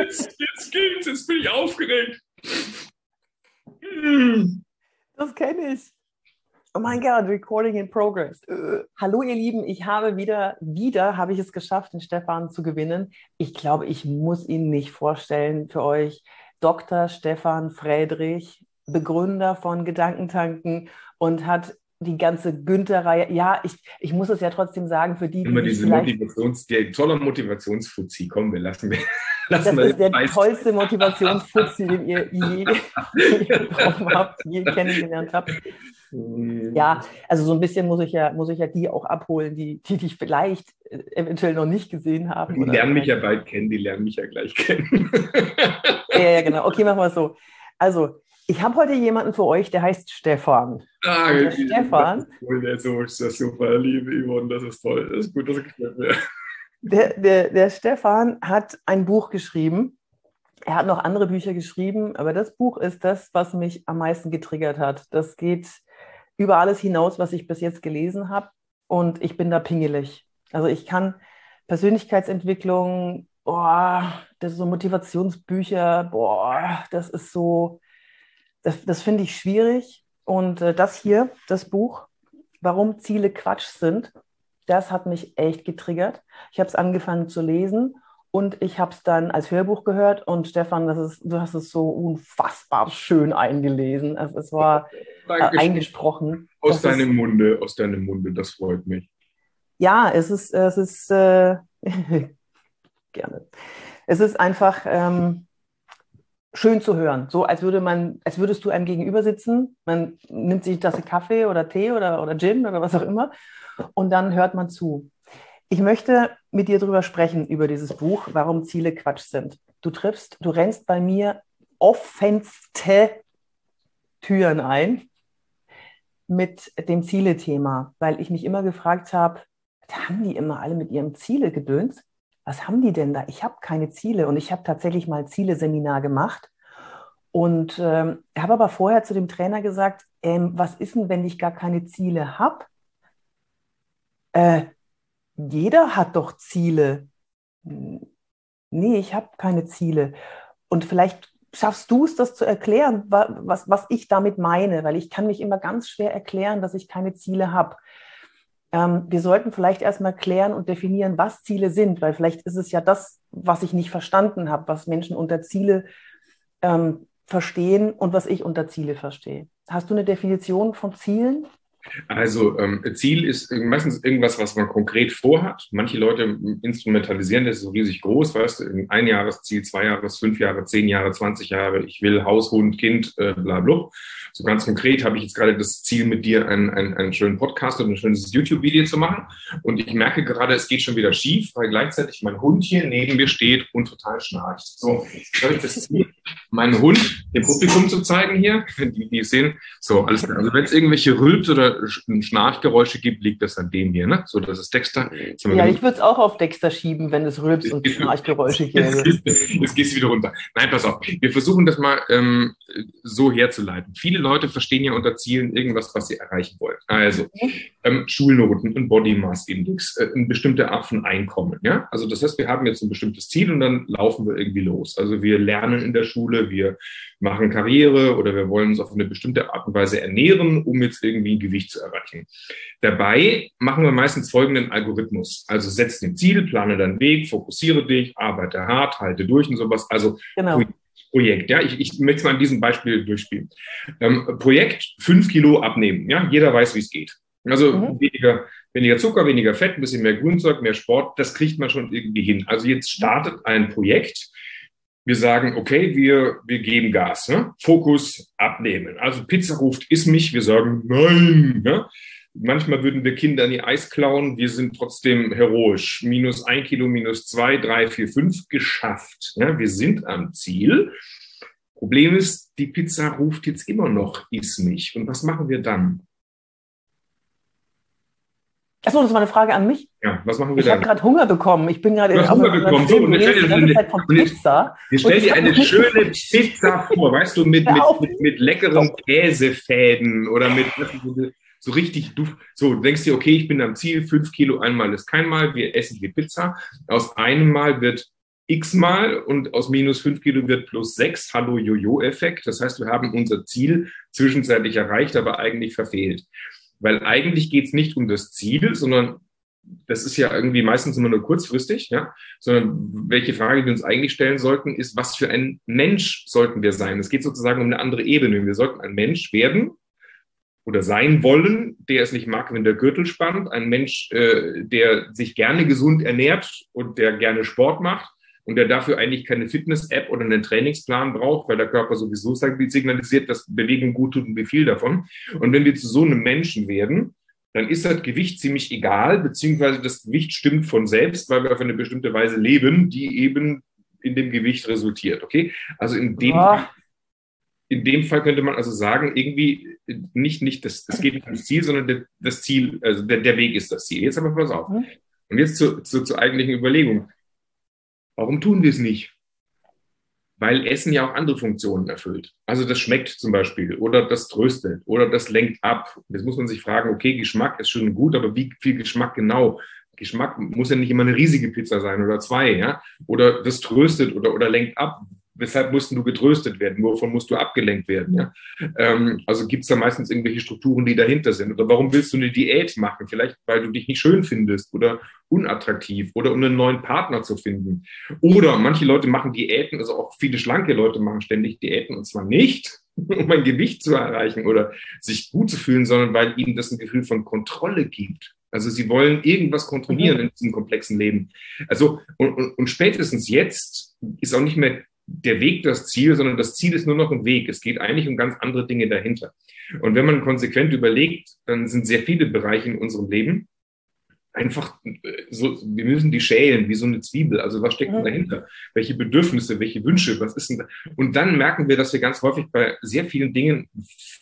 Jetzt, jetzt geht's, jetzt bin ich aufgeregt. Das kenne ich. Oh mein Gott, Recording in Progress. Äh, hallo ihr Lieben, ich habe wieder, wieder habe ich es geschafft, den Stefan zu gewinnen. Ich glaube, ich muss ihn nicht vorstellen für euch. Dr. Stefan Friedrich, Begründer von Gedankentanken und hat die ganze Günther-Reihe. Ja, ich, ich muss es ja trotzdem sagen, für die, Immer die diese Motivations, der tolle Motivationsfuzzi. Komm, wir lassen wir. Lassen das ist der Preis. tollste Motivationsfuzzi, den ihr je, je getroffen habt, je kennengelernt habt. Ja, also so ein bisschen muss ich ja, muss ich ja die auch abholen, die, die dich vielleicht äh, eventuell noch nicht gesehen haben. Die lernen mich ja bald kennen, die lernen mich ja gleich kennen. ja, ja, genau. Okay, machen wir es so. Also, ich habe heute jemanden für euch, der heißt Stefan. Ah, der Stefan. Der ist, das super, liebe Yvonne, das ist toll. Das ist gut, das gefällt mir. Der, der, der Stefan hat ein Buch geschrieben. Er hat noch andere Bücher geschrieben, aber das Buch ist das, was mich am meisten getriggert hat. Das geht über alles hinaus, was ich bis jetzt gelesen habe. Und ich bin da pingelig. Also ich kann Persönlichkeitsentwicklung, boah, das ist so Motivationsbücher, boah, das ist so, das, das finde ich schwierig. Und äh, das hier, das Buch, warum Ziele Quatsch sind, das hat mich echt getriggert. Ich habe es angefangen zu lesen und ich habe es dann als Hörbuch gehört. Und Stefan, das ist, du hast es so unfassbar schön eingelesen. Also es war äh, eingesprochen. Aus deinem ist, Munde, aus deinem Munde, das freut mich. Ja, es ist, es ist äh, gerne. Es ist einfach, ähm, schön zu hören. So als würde man, als würdest du einem gegenüber sitzen. Man nimmt sich Tasse Kaffee oder Tee oder, oder Gin oder was auch immer und dann hört man zu. Ich möchte mit dir darüber sprechen, über dieses Buch, warum Ziele Quatsch sind. Du triffst, du rennst bei mir offenste Türen ein mit dem Ziele-Thema, weil ich mich immer gefragt habe, haben die immer alle mit ihrem Ziele gedöns? was haben die denn da? Ich habe keine Ziele und ich habe tatsächlich mal Ziele-Seminar gemacht und ähm, habe aber vorher zu dem Trainer gesagt, ähm, was ist denn, wenn ich gar keine Ziele habe? Äh, jeder hat doch Ziele. Nee, ich habe keine Ziele. Und vielleicht schaffst du es, das zu erklären, was, was ich damit meine, weil ich kann mich immer ganz schwer erklären, dass ich keine Ziele habe. Ähm, wir sollten vielleicht erstmal klären und definieren, was Ziele sind, weil vielleicht ist es ja das, was ich nicht verstanden habe, was Menschen unter Ziele ähm, verstehen und was ich unter Ziele verstehe. Hast du eine Definition von Zielen? Also ähm, Ziel ist meistens irgendwas, was man konkret vorhat. Manche Leute instrumentalisieren das so riesig groß, weißt du, ein Jahresziel, zwei Jahres, fünf Jahre, zehn Jahre, zwanzig Jahre, ich will Haus, Hund, Kind, äh, bla bla. So ganz konkret habe ich jetzt gerade das Ziel, mit dir einen, einen, einen schönen Podcast und ein schönes YouTube-Video zu machen. Und ich merke gerade, es geht schon wieder schief, weil gleichzeitig mein Hund hier neben mir steht und total schnarcht. So, jetzt habe ich das Ziel, meinen Hund dem Publikum zu zeigen hier, die, die sehen. So, alles klar. Also wenn es irgendwelche Rülps oder Schnarchgeräusche gibt, liegt das an dem hier, ne? So, das ist Dexter. Ja, ich würde es auch auf Dexter schieben, wenn es Rülps und Schnarchgeräusche gäbe. Jetzt gehst du wieder runter. Nein, pass auf. Wir versuchen das mal ähm, so herzuleiten. Viele Leute verstehen ja unter Zielen irgendwas, was sie erreichen wollen. Also ähm, Schulnoten, ein Body Mass Index, äh, ein bestimmter Art von Einkommen. Ja? Also das heißt, wir haben jetzt ein bestimmtes Ziel und dann laufen wir irgendwie los. Also wir lernen in der Schule, wir machen Karriere oder wir wollen uns auf eine bestimmte Art und Weise ernähren, um jetzt irgendwie ein Gewicht zu erreichen. Dabei machen wir meistens folgenden Algorithmus. Also setze ein Ziel, plane deinen Weg, fokussiere dich, arbeite hart, halte durch und sowas. Also genau. Projekt. Ja, ich, ich möchte es mal an diesem Beispiel durchspielen. Ähm, Projekt fünf Kilo abnehmen. Ja, jeder weiß, wie es geht. Also mhm. weniger, weniger Zucker, weniger Fett, ein bisschen mehr Grünzeug, mehr Sport, das kriegt man schon irgendwie hin. Also jetzt startet ein Projekt. Wir sagen, okay, wir, wir geben Gas. Ne? Fokus abnehmen. Also Pizza ruft, iss mich. Wir sagen, nein. Ne? Manchmal würden wir Kindern die Eis klauen. Wir sind trotzdem heroisch. Minus ein Kilo, minus zwei, drei, vier, fünf geschafft. Ja, wir sind am Ziel. Problem ist, die Pizza ruft jetzt immer noch, iss mich. Und was machen wir dann? Achso, das war eine Frage an mich. Ja, was machen wir ich dann? Ich habe gerade Hunger bekommen. Ich bin gerade in Hunger bekommen. So, und jetzt stell dir, eine, Pizza. Jetzt stell dir eine schöne Pizza vor, weißt du, mit, mit, mit, mit leckeren Käsefäden oder mit so richtig duft. So, du denkst dir, okay, ich bin am Ziel, fünf Kilo einmal ist kein Mal, wir essen die Pizza. Aus einem Mal wird x-mal und aus minus fünf Kilo wird plus sechs. Hallo Jojo-Effekt. Das heißt, wir haben unser Ziel zwischenzeitlich erreicht, aber eigentlich verfehlt. Weil eigentlich geht es nicht um das Ziel, sondern das ist ja irgendwie meistens immer nur kurzfristig, ja, sondern welche Frage wir uns eigentlich stellen sollten, ist, was für ein Mensch sollten wir sein? Es geht sozusagen um eine andere Ebene. Wir sollten ein Mensch werden oder sein wollen, der es nicht mag, wenn der Gürtel spannt, ein Mensch, äh, der sich gerne gesund ernährt und der gerne Sport macht und der dafür eigentlich keine Fitness-App oder einen Trainingsplan braucht, weil der Körper sowieso signalisiert, dass Bewegung gut tut und wie viel davon. Und wenn wir zu so einem Menschen werden, dann ist das Gewicht ziemlich egal, beziehungsweise das Gewicht stimmt von selbst, weil wir auf eine bestimmte Weise leben, die eben in dem Gewicht resultiert. Okay? Also in dem, ja. in dem Fall könnte man also sagen, irgendwie nicht, nicht das, das geht nicht ums Ziel, sondern das Ziel, also der, der Weg ist das Ziel. Jetzt aber pass auf. Mhm. Und jetzt zu, zu, zur eigentlichen Überlegung. Warum tun wir es nicht? weil Essen ja auch andere Funktionen erfüllt. Also das schmeckt zum Beispiel oder das tröstet oder das lenkt ab. Jetzt muss man sich fragen, okay, Geschmack ist schon gut, aber wie viel Geschmack genau? Geschmack muss ja nicht immer eine riesige Pizza sein oder zwei, ja? Oder das tröstet oder, oder lenkt ab weshalb mussten du getröstet werden? Wovon musst du abgelenkt werden? Ja? Ähm, also gibt es da meistens irgendwelche Strukturen, die dahinter sind? Oder warum willst du eine Diät machen? Vielleicht, weil du dich nicht schön findest oder unattraktiv oder um einen neuen Partner zu finden. Oder manche Leute machen Diäten, also auch viele schlanke Leute machen ständig Diäten und zwar nicht, um ein Gewicht zu erreichen oder sich gut zu fühlen, sondern weil ihnen das ein Gefühl von Kontrolle gibt. Also sie wollen irgendwas kontrollieren mhm. in diesem komplexen Leben. Also und, und, und spätestens jetzt ist auch nicht mehr der Weg das Ziel, sondern das Ziel ist nur noch ein Weg. Es geht eigentlich um ganz andere Dinge dahinter. Und wenn man konsequent überlegt, dann sind sehr viele Bereiche in unserem Leben, einfach äh, so, wir müssen die schälen wie so eine Zwiebel. Also was steckt denn dahinter? Welche Bedürfnisse, welche Wünsche, was ist denn da? Und dann merken wir, dass wir ganz häufig bei sehr vielen Dingen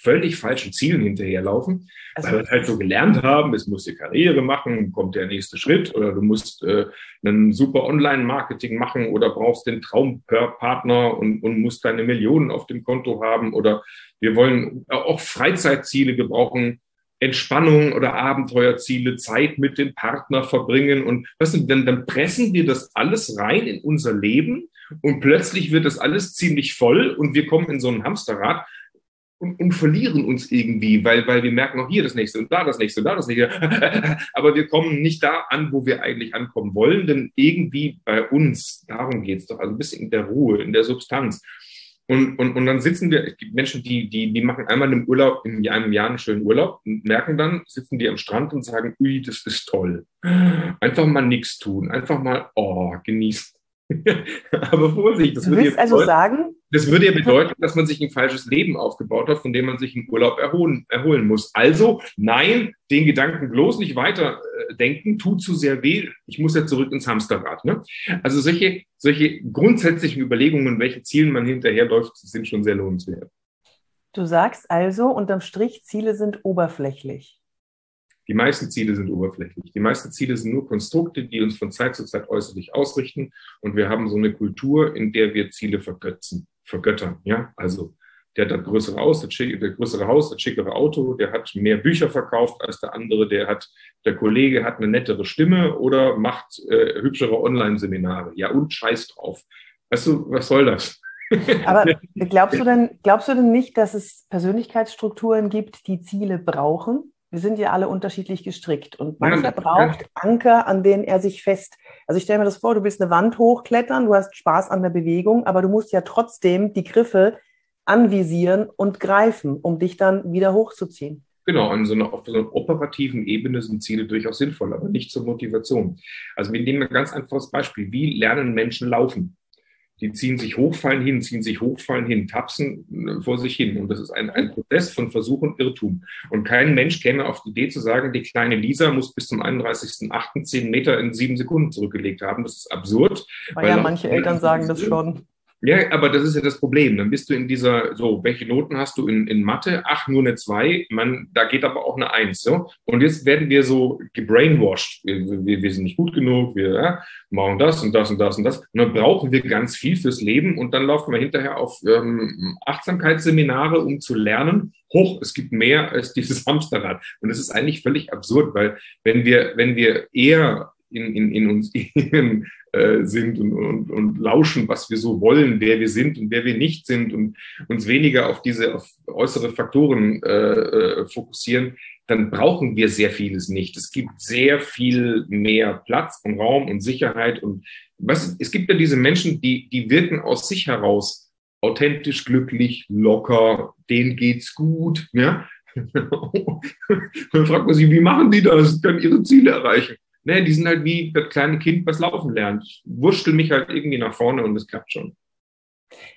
völlig falschen Zielen hinterherlaufen, also, weil wir halt so gelernt haben, es muss die Karriere machen, kommt der nächste Schritt oder du musst äh, einen super Online-Marketing machen oder brauchst den Traumpartner und, und musst deine Millionen auf dem Konto haben oder wir wollen auch Freizeitziele, wir brauchen Entspannung oder Abenteuerziele, Zeit mit dem Partner verbringen und weißt dann, dann pressen wir das alles rein in unser Leben und plötzlich wird das alles ziemlich voll und wir kommen in so ein Hamsterrad und, und verlieren uns irgendwie, weil, weil wir merken auch hier das nächste und da das nächste und da das nächste. Aber wir kommen nicht da an, wo wir eigentlich ankommen wollen, denn irgendwie bei uns, darum geht es doch, also ein bisschen in der Ruhe, in der Substanz. Und, und, und dann sitzen wir, es gibt Menschen, die, die, die machen einmal im Urlaub, in einem Jahr einen schönen Urlaub und merken dann, sitzen die am Strand und sagen, ui, das ist toll. Einfach mal nichts tun, einfach mal, oh, genießen. Aber Vorsicht, das würde, also bedeuten, sagen, das würde ja bedeuten, dass man sich ein falsches Leben aufgebaut hat, von dem man sich im Urlaub erholen, erholen muss. Also, nein, den Gedanken bloß nicht weiter äh, denken, tut zu sehr weh. Ich muss ja zurück ins Hamsterrad. Ne? Also solche, solche grundsätzlichen Überlegungen, welche Zielen man hinterherläuft, sind schon sehr lohnenswert. Du sagst also, unterm Strich, Ziele sind oberflächlich. Die meisten Ziele sind oberflächlich. Die meisten Ziele sind nur Konstrukte, die uns von Zeit zu Zeit äußerlich ausrichten. Und wir haben so eine Kultur, in der wir Ziele vergötzen, vergöttern. Ja, also der hat das größere Haus, das, das größere Haus, das schickere Auto, der hat mehr Bücher verkauft als der andere, der hat, der Kollege hat eine nettere Stimme oder macht äh, hübschere Online-Seminare. Ja, und scheiß drauf. Weißt du, was soll das? Aber glaubst du denn, glaubst du denn nicht, dass es Persönlichkeitsstrukturen gibt, die Ziele brauchen? Wir sind ja alle unterschiedlich gestrickt und mancher ja, braucht Anker, an denen er sich fest. Also ich stelle mir das vor, du willst eine Wand hochklettern, du hast Spaß an der Bewegung, aber du musst ja trotzdem die Griffe anvisieren und greifen, um dich dann wieder hochzuziehen. Genau, an so einer, auf so einer operativen Ebene sind Ziele durchaus sinnvoll, aber nicht zur Motivation. Also wir nehmen ein ganz einfaches Beispiel. Wie lernen Menschen laufen? Die ziehen sich hoch, fallen hin, ziehen sich hoch, fallen hin, tapsen äh, vor sich hin. Und das ist ein, ein Prozess von Versuch und Irrtum. Und kein Mensch käme auf die Idee zu sagen, die kleine Lisa muss bis zum 31.08. 10 Meter in sieben Sekunden zurückgelegt haben. Das ist absurd. Oh ja, manche Eltern sagen das schon. Ja, aber das ist ja das Problem. Dann bist du in dieser, so, welche Noten hast du in, in Mathe? Ach, nur eine zwei. Man, da geht aber auch eine eins. So. Und jetzt werden wir so gebrainwashed. Wir, wir, wir sind nicht gut genug, wir ja, machen das und das und das und das. Und dann brauchen wir ganz viel fürs Leben und dann laufen wir hinterher auf ähm, Achtsamkeitsseminare, um zu lernen. Hoch, es gibt mehr als dieses Hamsterrad. Und das ist eigentlich völlig absurd, weil wenn wir, wenn wir eher in, in, in uns äh, sind und, und, und lauschen, was wir so wollen, wer wir sind und wer wir nicht sind und uns weniger auf diese auf äußere Faktoren äh, äh, fokussieren, dann brauchen wir sehr vieles nicht. Es gibt sehr viel mehr Platz und Raum und Sicherheit und was, es gibt ja diese Menschen, die, die wirken aus sich heraus authentisch, glücklich, locker, denen geht's gut, ja. dann fragt man sich, wie machen die das? Können ihre Ziele erreichen? Ne, die sind halt wie das kleine Kind, was laufen lernt. Wurschtel mich halt irgendwie nach vorne und es klappt schon.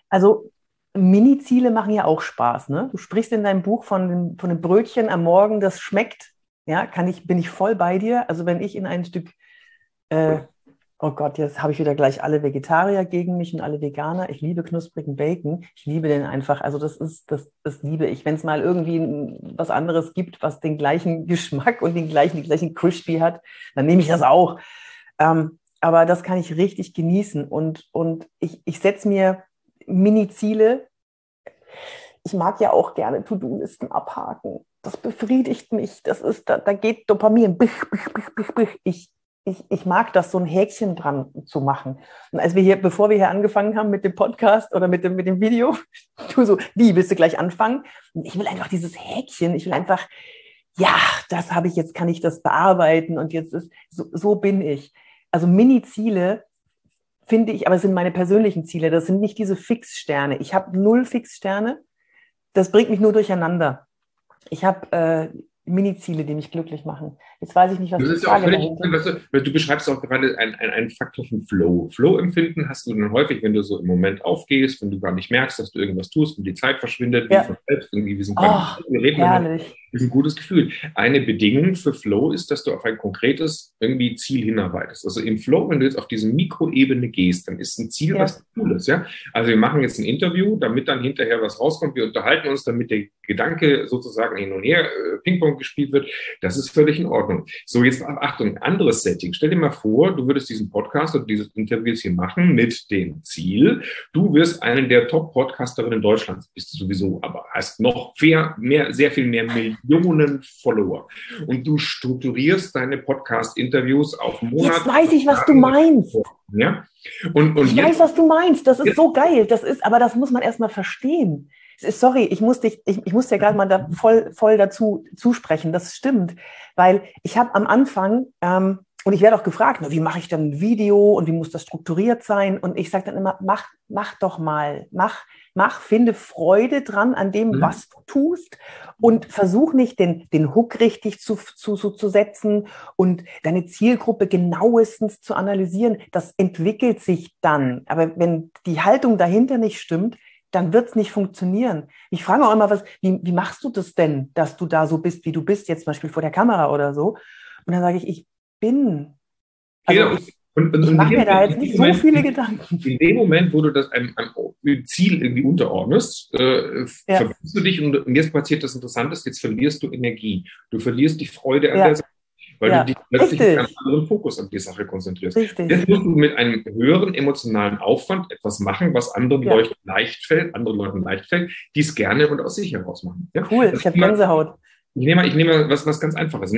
Also Mini-Ziele machen ja auch Spaß. Ne? Du sprichst in deinem Buch von, dem, von dem Brötchen am Morgen, das schmeckt. Ja, kann ich, bin ich voll bei dir. Also wenn ich in ein Stück äh, Oh Gott, jetzt habe ich wieder gleich alle Vegetarier gegen mich und alle Veganer. Ich liebe knusprigen Bacon. Ich liebe den einfach. Also das ist, das, das liebe ich. Wenn es mal irgendwie was anderes gibt, was den gleichen Geschmack und den gleichen, den gleichen Crispy hat, dann nehme ich das auch. Ähm, aber das kann ich richtig genießen. Und, und ich, ich setze mir Mini-Ziele. Ich mag ja auch gerne To-Do-Listen abhaken. Das befriedigt mich. Das ist, da, da geht Dopamin. Ich, ich, ich mag das, so ein Häkchen dran zu machen. Und als wir hier, bevor wir hier angefangen haben mit dem Podcast oder mit dem, mit dem Video, du so, wie, willst du gleich anfangen? Und ich will einfach dieses Häkchen, ich will einfach, ja, das habe ich, jetzt kann ich das bearbeiten und jetzt ist, so, so bin ich. Also Mini-Ziele finde ich, aber es sind meine persönlichen Ziele, das sind nicht diese Fixsterne. Ich habe null Fixsterne, das bringt mich nur durcheinander. Ich habe äh, Mini-Ziele, die mich glücklich machen. Jetzt weiß ich nicht, was das ist Frage auch völlig, dahinter. Du, du beschreibst auch gerade einen, einen, Faktor von Flow. Flow-Empfinden hast du dann häufig, wenn du so im Moment aufgehst, wenn du gar nicht merkst, dass du irgendwas tust und die Zeit verschwindet, ja. wie von selbst, irgendwie, wir sind oh, herrlich ist ein gutes Gefühl. Eine Bedingung für Flow ist, dass du auf ein konkretes irgendwie Ziel hinarbeitest. Also im Flow, wenn du jetzt auf diese Mikroebene gehst, dann ist ein Ziel ja. was Cooles, ja. Also wir machen jetzt ein Interview, damit dann hinterher was rauskommt. Wir unterhalten uns, damit der Gedanke sozusagen hin und her äh, Ping-Pong gespielt wird. Das ist völlig in Ordnung. So, jetzt Achtung, anderes Setting. Stell dir mal vor, du würdest diesen Podcast oder dieses Interview jetzt hier machen mit dem Ziel, du wirst einen der Top-Podcasterinnen Deutschlands, bist du sowieso, aber hast noch mehr, mehr, sehr viel mehr Millionen Millionen Follower. Und du strukturierst deine Podcast-Interviews auf Monate. Jetzt weiß ich, was du meinst. Ja? Und, und ich jetzt, weiß, was du meinst. Das ist jetzt, so geil. Das ist, aber das muss man erstmal verstehen. Sorry, ich muss dich, ich, ich muss dir gerade mal da voll, voll dazu zusprechen. Das stimmt, weil ich habe am Anfang ähm, und ich werde auch gefragt, wie mache ich dann ein Video und wie muss das strukturiert sein? Und ich sage dann immer, mach, mach doch mal, mach, mach, finde Freude dran an dem, mhm. was du tust und versuch nicht den, den Hook richtig zu, zu, zu, zu setzen und deine Zielgruppe genauestens zu analysieren. Das entwickelt sich dann. Aber wenn die Haltung dahinter nicht stimmt, dann wird es nicht funktionieren. Ich frage auch immer, was, wie, wie machst du das denn, dass du da so bist, wie du bist, jetzt zum Beispiel vor der Kamera oder so? Und dann sage ich, ich bin. Also genau. ich, und, und, ich mache mir da jetzt nicht Moment, so viele Gedanken. In dem Moment, wo du das einem, einem Ziel irgendwie unterordnest, äh, ja. verbindest du dich und, und, jetzt passiert das Interessante, jetzt verlierst du Energie. Du verlierst die Freude an ja. der Sache, weil ja. du dich plötzlich mit einem anderen Fokus an die Sache konzentrierst. Richtig. Jetzt musst du mit einem höheren emotionalen Aufwand etwas machen, was anderen Leuten leicht fällt, anderen Leuten leicht fällt, die es gerne und aus sich heraus machen. Cool, das ich habe Gänsehaut. Ich nehme mal, ich nehme mal was, was ganz Einfaches.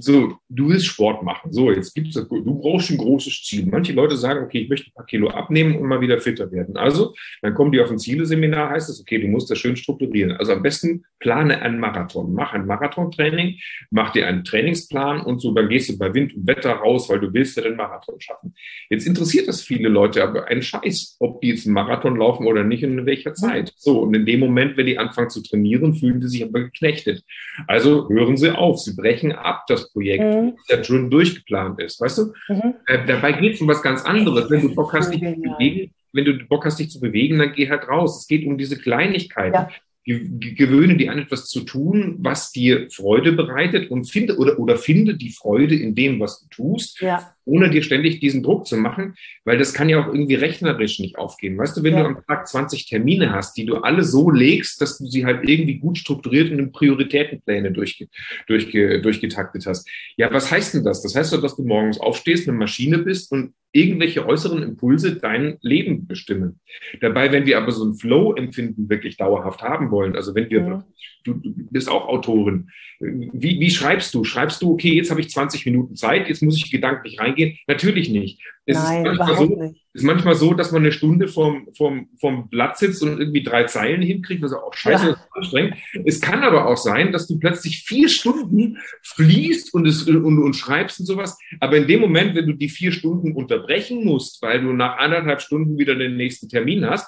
So, du willst Sport machen. So, jetzt gibt's du brauchst ein großes Ziel. Manche Leute sagen, okay, ich möchte ein paar Kilo abnehmen und mal wieder fitter werden. Also, dann kommen die auf ein Zieleseminar, heißt es, okay, du musst das schön strukturieren. Also am besten plane einen Marathon. Mach ein Marathontraining, mach dir einen Trainingsplan und so, dann gehst du bei Wind und Wetter raus, weil du willst ja den Marathon schaffen. Jetzt interessiert das viele Leute aber einen Scheiß, ob die jetzt einen Marathon laufen oder nicht und in welcher Zeit. So, und in dem Moment, wenn die anfangen zu trainieren, fühlen die sich aber geknechtet. Also hören Sie auf, Sie brechen ab das Projekt, mhm. das schon durchgeplant ist. Weißt du? Mhm. Äh, dabei geht es um was ganz anderes. Wenn du Bock hast, dich zu bewegen, wenn du Bock hast, dich zu bewegen, dann geh halt raus. Es geht um diese Kleinigkeiten. Ja gewöhne dir an etwas zu tun, was dir Freude bereitet und finde oder, oder finde die Freude in dem, was du tust, ja. Ohne dir ständig diesen Druck zu machen, weil das kann ja auch irgendwie rechnerisch nicht aufgehen. Weißt du, wenn ja. du am Tag 20 Termine hast, die du alle so legst, dass du sie halt irgendwie gut strukturiert in Prioritätenpläne durchge, durchge, durchgetaktet hast. Ja, was heißt denn das? Das heißt doch, dass du morgens aufstehst, eine Maschine bist und irgendwelche äußeren Impulse dein Leben bestimmen. Dabei, wenn wir aber so ein Flow-Empfinden wirklich dauerhaft haben wollen, also wenn wir, ja. du, du, bist auch Autorin, wie, wie schreibst du? Schreibst du, okay, jetzt habe ich 20 Minuten Zeit, jetzt muss ich gedanklich reingehen? Natürlich nicht. Es Nein, ist überhaupt so, nicht. ist manchmal so, dass man eine Stunde vorm, vorm, vorm Blatt sitzt und irgendwie drei Zeilen hinkriegt, was auch scheiße ja. ist, anstrengend. Es kann aber auch sein, dass du plötzlich vier Stunden fließt und, es, und, und schreibst und sowas. Aber in dem Moment, wenn du die vier Stunden unterbrechen musst, weil du nach anderthalb Stunden wieder den nächsten Termin hast,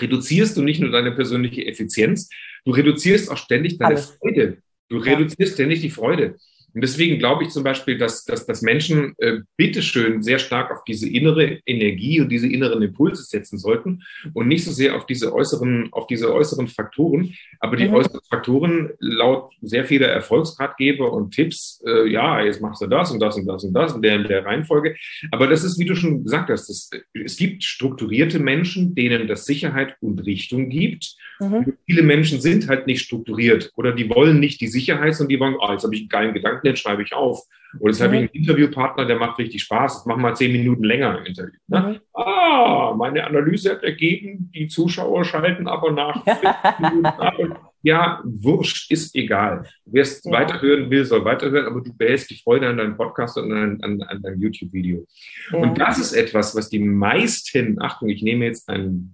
reduzierst du nicht nur deine persönliche Effizienz, du reduzierst auch ständig deine Alles. Freude. Du reduzierst ständig die Freude. Und deswegen glaube ich zum Beispiel, dass, dass, dass Menschen äh, bitteschön sehr stark auf diese innere Energie und diese inneren Impulse setzen sollten und nicht so sehr auf diese äußeren, auf diese äußeren Faktoren. Aber die mhm. äußeren Faktoren laut sehr vieler Erfolgsratgeber und Tipps, äh, ja, jetzt machst du das und das und das und das in der, in der Reihenfolge. Aber das ist, wie du schon gesagt hast, das, es gibt strukturierte Menschen, denen das Sicherheit und Richtung gibt. Mhm. Viele Menschen sind halt nicht strukturiert oder die wollen nicht die Sicherheit, sondern die wollen, ah, jetzt habe ich einen geilen Gedanken den schreibe ich auf. Oder jetzt mhm. habe ich einen Interviewpartner, der macht richtig Spaß. Das machen wir zehn Minuten länger im Interview. Ne? Mhm. Ah, meine Analyse hat ergeben, die Zuschauer schalten aber nach ja, wurscht, ist egal. Wer es ja. weiterhören will, soll weiterhören, aber du behältst die Freude an deinem Podcast und an, an, an deinem YouTube-Video. Ja. Und das ist etwas, was die meisten, Achtung, ich nehme jetzt ein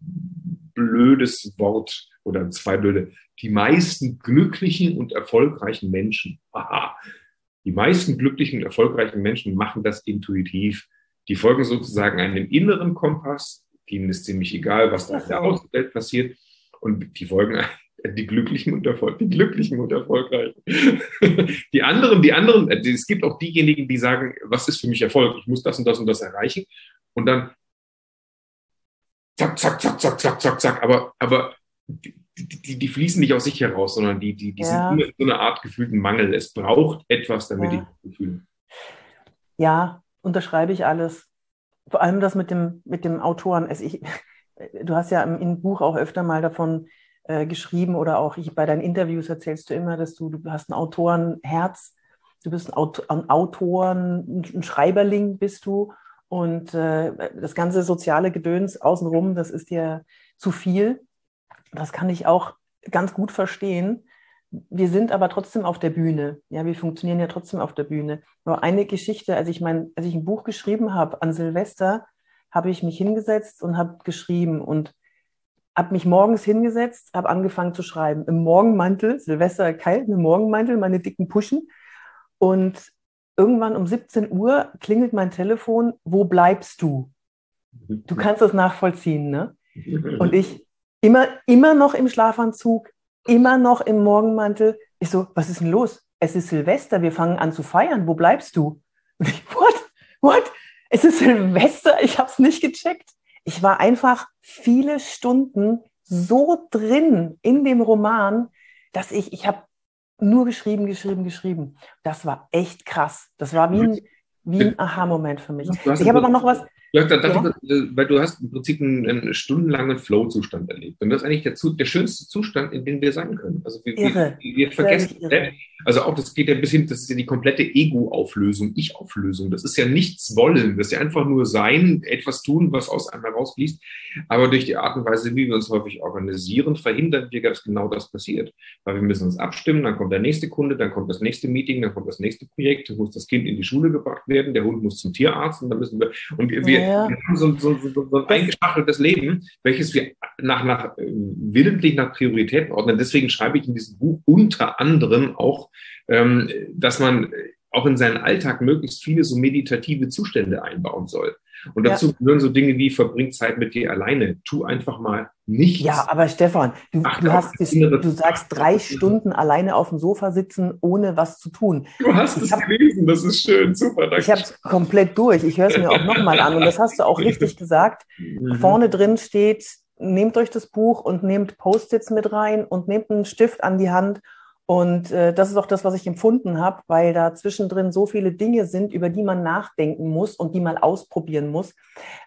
blödes Wort oder zwei blöde, die meisten glücklichen und erfolgreichen Menschen, aha, die meisten glücklichen und erfolgreichen Menschen machen das intuitiv. Die folgen sozusagen einem inneren Kompass. Ihnen ist ziemlich egal, was da in der Außenwelt passiert. Und die folgen die Glücklichen und Erfolg, die Glücklichen und Erfolgreichen. Die anderen, die anderen, es gibt auch diejenigen, die sagen, was ist für mich Erfolg? Ich muss das und das und das erreichen. Und dann zack, zack, zack, zack, zack, zack, zack. Aber, aber die, die, fließen nicht aus sich heraus, sondern die, die, die ja. sind immer so eine Art gefühlten Mangel. Es braucht etwas, damit ja. ich fühle. Ja, unterschreibe ich alles. Vor allem das mit dem, mit dem Autoren. Also ich, du hast ja im, im, Buch auch öfter mal davon äh, geschrieben oder auch ich, bei deinen Interviews erzählst du immer, dass du, du hast ein Autorenherz, du bist ein, Auto, ein Autor, ein Schreiberling bist du und äh, das ganze soziale Gedöns außenrum, das ist dir zu viel das kann ich auch ganz gut verstehen. Wir sind aber trotzdem auf der Bühne. Ja, wir funktionieren ja trotzdem auf der Bühne. Nur eine Geschichte, als ich mein, als ich ein Buch geschrieben habe an Silvester, habe ich mich hingesetzt und habe geschrieben und habe mich morgens hingesetzt, habe angefangen zu schreiben. Im Morgenmantel, Silvester kalt, im Morgenmantel, meine dicken Puschen. Und irgendwann um 17 Uhr klingelt mein Telefon, wo bleibst du? Du kannst das nachvollziehen, ne? Und ich Immer, immer noch im Schlafanzug, immer noch im Morgenmantel. Ich so, was ist denn los? Es ist Silvester, wir fangen an zu feiern. Wo bleibst du? Und ich, what? What? Es ist Silvester, ich habe es nicht gecheckt. Ich war einfach viele Stunden so drin in dem Roman, dass ich, ich habe nur geschrieben, geschrieben, geschrieben. Das war echt krass. Das war wie ein, wie ein Aha-Moment für mich. Ich habe aber noch was, ja, da, ja. Äh, weil du hast im Prinzip einen, einen stundenlangen Flow-Zustand erlebt. Und das ist eigentlich der, der, schönste Zustand, in dem wir sein können. Also wir, wir, wir vergessen, also auch das geht ja bis hin, das ist ja die komplette Ego-Auflösung, Ich-Auflösung. Das ist ja nichts wollen, das ist ja einfach nur sein, etwas tun, was aus einem herausfließt. Aber durch die Art und Weise, wie wir uns häufig organisieren, verhindern wir, dass genau das passiert. Weil wir müssen uns abstimmen, dann kommt der nächste Kunde, dann kommt das nächste Meeting, dann kommt das nächste Projekt, dann muss das Kind in die Schule gebracht werden, der Hund muss zum Tierarzt und dann müssen wir, und wir, ja. wir haben so, so, so, so ein eingeschachteltes Leben, welches wir nach, nach, willentlich nach Prioritäten ordnen. Deswegen schreibe ich in diesem Buch unter anderem auch, ähm, dass man auch in seinen Alltag möglichst viele so meditative Zustände einbauen soll. Und dazu ja. gehören so Dinge wie verbring Zeit mit dir alleine. Tu einfach mal nichts. Ja, aber Stefan, du, du, hast dich, du sagst drei Stunden alleine auf dem Sofa sitzen, ohne was zu tun. Du hast ich es gelesen, das ist schön, super. Danke. Ich habe es komplett durch. Ich höre es mir auch nochmal an. Und das hast du auch richtig gesagt. Mhm. Vorne drin steht, nehmt euch das Buch und nehmt Post-its mit rein und nehmt einen Stift an die Hand und äh, das ist auch das, was ich empfunden habe, weil da zwischendrin so viele Dinge sind, über die man nachdenken muss und die man ausprobieren muss.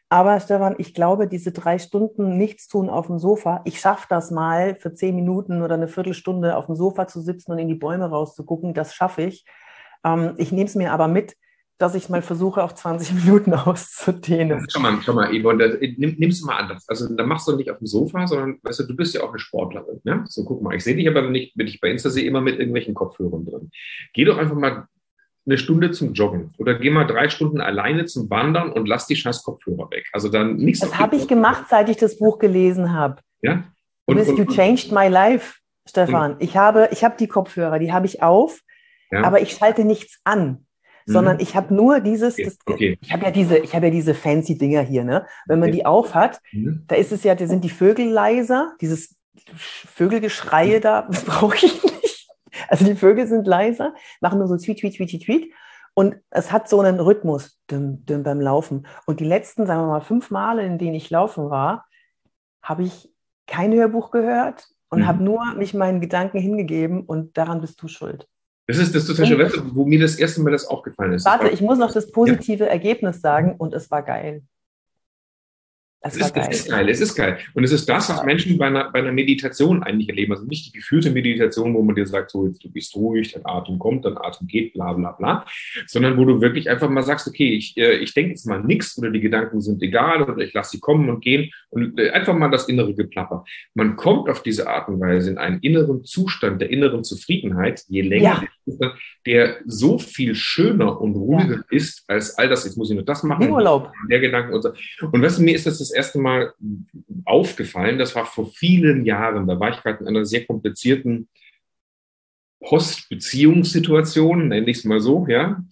Aber Stefan, ich glaube, diese drei Stunden nichts tun auf dem Sofa, ich schaffe das mal für zehn Minuten oder eine Viertelstunde auf dem Sofa zu sitzen und in die Bäume rauszugucken, das schaffe ich. Ähm, ich nehme es mir aber mit, dass ich mal versuche, auf 20 Minuten auszudehnen. Schau mal, schau mal, Yvonne, das, nimm, nimm's mal anders. Also, da machst du nicht auf dem Sofa, sondern, weißt du, du bist ja auch eine Sportlerin. Ne? So, guck mal, ich sehe dich aber, ich, wenn ich bei Insta sehe, immer mit irgendwelchen Kopfhörern drin. Geh doch einfach mal eine Stunde zum Joggen oder geh mal drei Stunden alleine zum Wandern und lass die scheiß Kopfhörer weg. Also dann nichts. Das habe ich gemacht, seit ich das Buch gelesen habe. Ja. Und, und, you changed my life, Stefan. Ich habe, ich habe die Kopfhörer, die habe ich auf, ja. aber ich schalte nichts an sondern mhm. ich habe nur dieses, okay. Das, okay. ich habe ja diese, ich habe ja diese fancy Dinger hier, ne? Wenn man okay. die aufhat, mhm. da ist es ja, da sind die Vögel leiser, dieses Vögelgeschreie da, das brauche ich nicht. Also die Vögel sind leiser, machen nur so tweet, tweet, tweet, tweet, tweet. Und es hat so einen Rhythmus düm, düm, beim Laufen. Und die letzten, sagen wir mal, fünf Male, in denen ich laufen war, habe ich kein Hörbuch gehört und mhm. habe nur mich meinen Gedanken hingegeben und daran bist du schuld. Das ist das total schön, wo mir das erste Mal das aufgefallen ist. Warte, ich muss noch das positive ja. Ergebnis sagen und es war geil. Es, ist, geil. es ist geil, es ist geil. Und es ist das, was Menschen bei einer, bei einer Meditation eigentlich erleben. Also nicht die geführte Meditation, wo man dir sagt, so jetzt du bist ruhig, dein Atem kommt, dein Atem geht, bla bla bla, sondern wo du wirklich einfach mal sagst, okay, ich, äh, ich denke jetzt mal nichts oder die Gedanken sind egal oder ich lasse sie kommen und gehen und äh, einfach mal das innere Geplapper. Man kommt auf diese Art und Weise in einen inneren Zustand der inneren Zufriedenheit, je länger ja der so viel schöner und ruhiger ja. ist als all das, jetzt muss ich nur das machen. Urlaub. Der Gedanken und so. Und weißt du, mir ist das das erste Mal aufgefallen, das war vor vielen Jahren, da war ich gerade in einer sehr komplizierten Postbeziehungssituation, nenne ich es mal so, ja.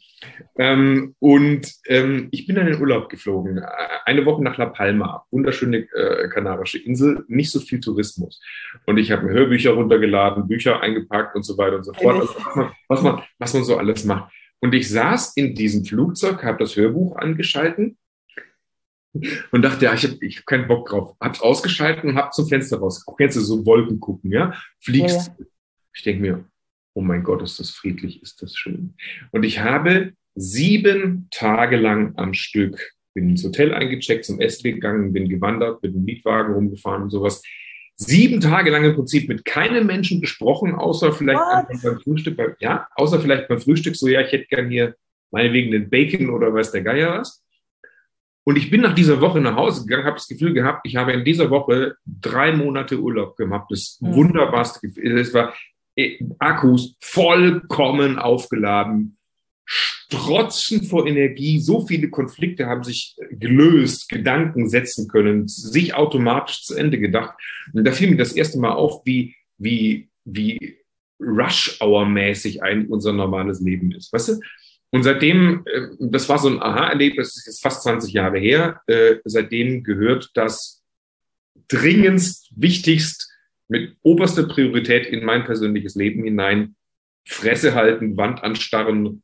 Ähm, und ähm, ich bin dann in den Urlaub geflogen, eine Woche nach La Palma, wunderschöne äh, kanarische Insel, nicht so viel Tourismus. Und ich habe Hörbücher runtergeladen, Bücher eingepackt und so weiter und so fort, also, was, man, was, man, was man so alles macht. Und ich saß in diesem Flugzeug, habe das Hörbuch angeschalten und dachte, ja, ich habe ich hab keinen Bock drauf. Hab's ausgeschalten und hab zum Fenster raus. Kennst du so Wolken gucken, ja? Fliegst. Ja. Ich denke mir, oh mein Gott, ist das friedlich, ist das schön. Und ich habe sieben Tage lang am Stück, bin ins Hotel eingecheckt, zum Essen gegangen, bin gewandert, mit dem Mietwagen rumgefahren und sowas. Sieben Tage lang im Prinzip mit keinem Menschen gesprochen, außer vielleicht beim Frühstück, ja, außer vielleicht beim Frühstück, so, ja, ich hätte gern hier meinetwegen den Bacon oder weiß der Geier was. Und ich bin nach dieser Woche nach Hause gegangen, habe das Gefühl gehabt, ich habe in dieser Woche drei Monate Urlaub gemacht. Das mhm. wunderbarste Gefühl. Es war Akkus vollkommen aufgeladen, strotzen vor Energie, so viele Konflikte haben sich gelöst, Gedanken setzen können, sich automatisch zu Ende gedacht. Und da fiel mir das erste Mal auf, wie, wie, wie Rush-Hour-mäßig eigentlich unser normales Leben ist. Weißt du? Und seitdem, äh, das war so ein Aha-Erlebnis, das ist jetzt fast 20 Jahre her, äh, seitdem gehört das dringendst, wichtigst mit oberster Priorität in mein persönliches Leben hinein. Fresse halten, Wand anstarren,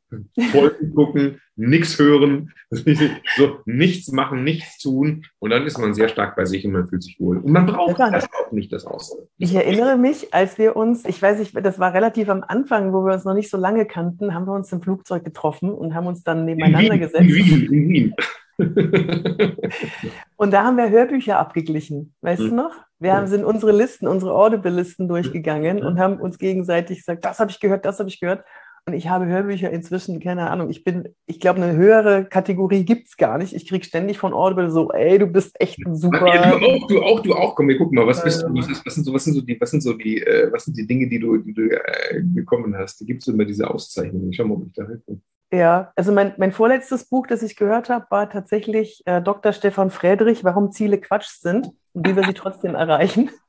Folgen gucken, nichts hören, so nichts machen, nichts tun. Und dann ist man sehr stark bei sich und man fühlt sich wohl. Und man braucht das auch nicht, das Aussehen. Ich erinnere mich, als wir uns, ich weiß nicht, das war relativ am Anfang, wo wir uns noch nicht so lange kannten, haben wir uns im Flugzeug getroffen und haben uns dann nebeneinander in Wien, gesetzt. In Wien, in Wien. und da haben wir Hörbücher abgeglichen, weißt mhm. du noch? Wir haben, sind unsere Listen, unsere Audible-Listen durchgegangen und haben uns gegenseitig gesagt, das habe ich gehört, das habe ich gehört. Und ich habe Hörbücher inzwischen, keine Ahnung, ich bin, ich glaube, eine höhere Kategorie gibt es gar nicht. Ich kriege ständig von Audible so, ey, du bist echt ein super. Ja, du auch, du auch, du auch. Komm, wir gucken mal, was bist du, was, was, sind so, was sind so die, was sind so die, äh, was sind die Dinge, die du, die du äh, bekommen hast? Da gibt es immer diese Auszeichnungen. Schau mal, ob ich da helfe. Ja, also mein, mein vorletztes Buch, das ich gehört habe, war tatsächlich äh, Dr. Stefan Friedrich, Warum Ziele Quatsch sind und wie wir sie trotzdem erreichen.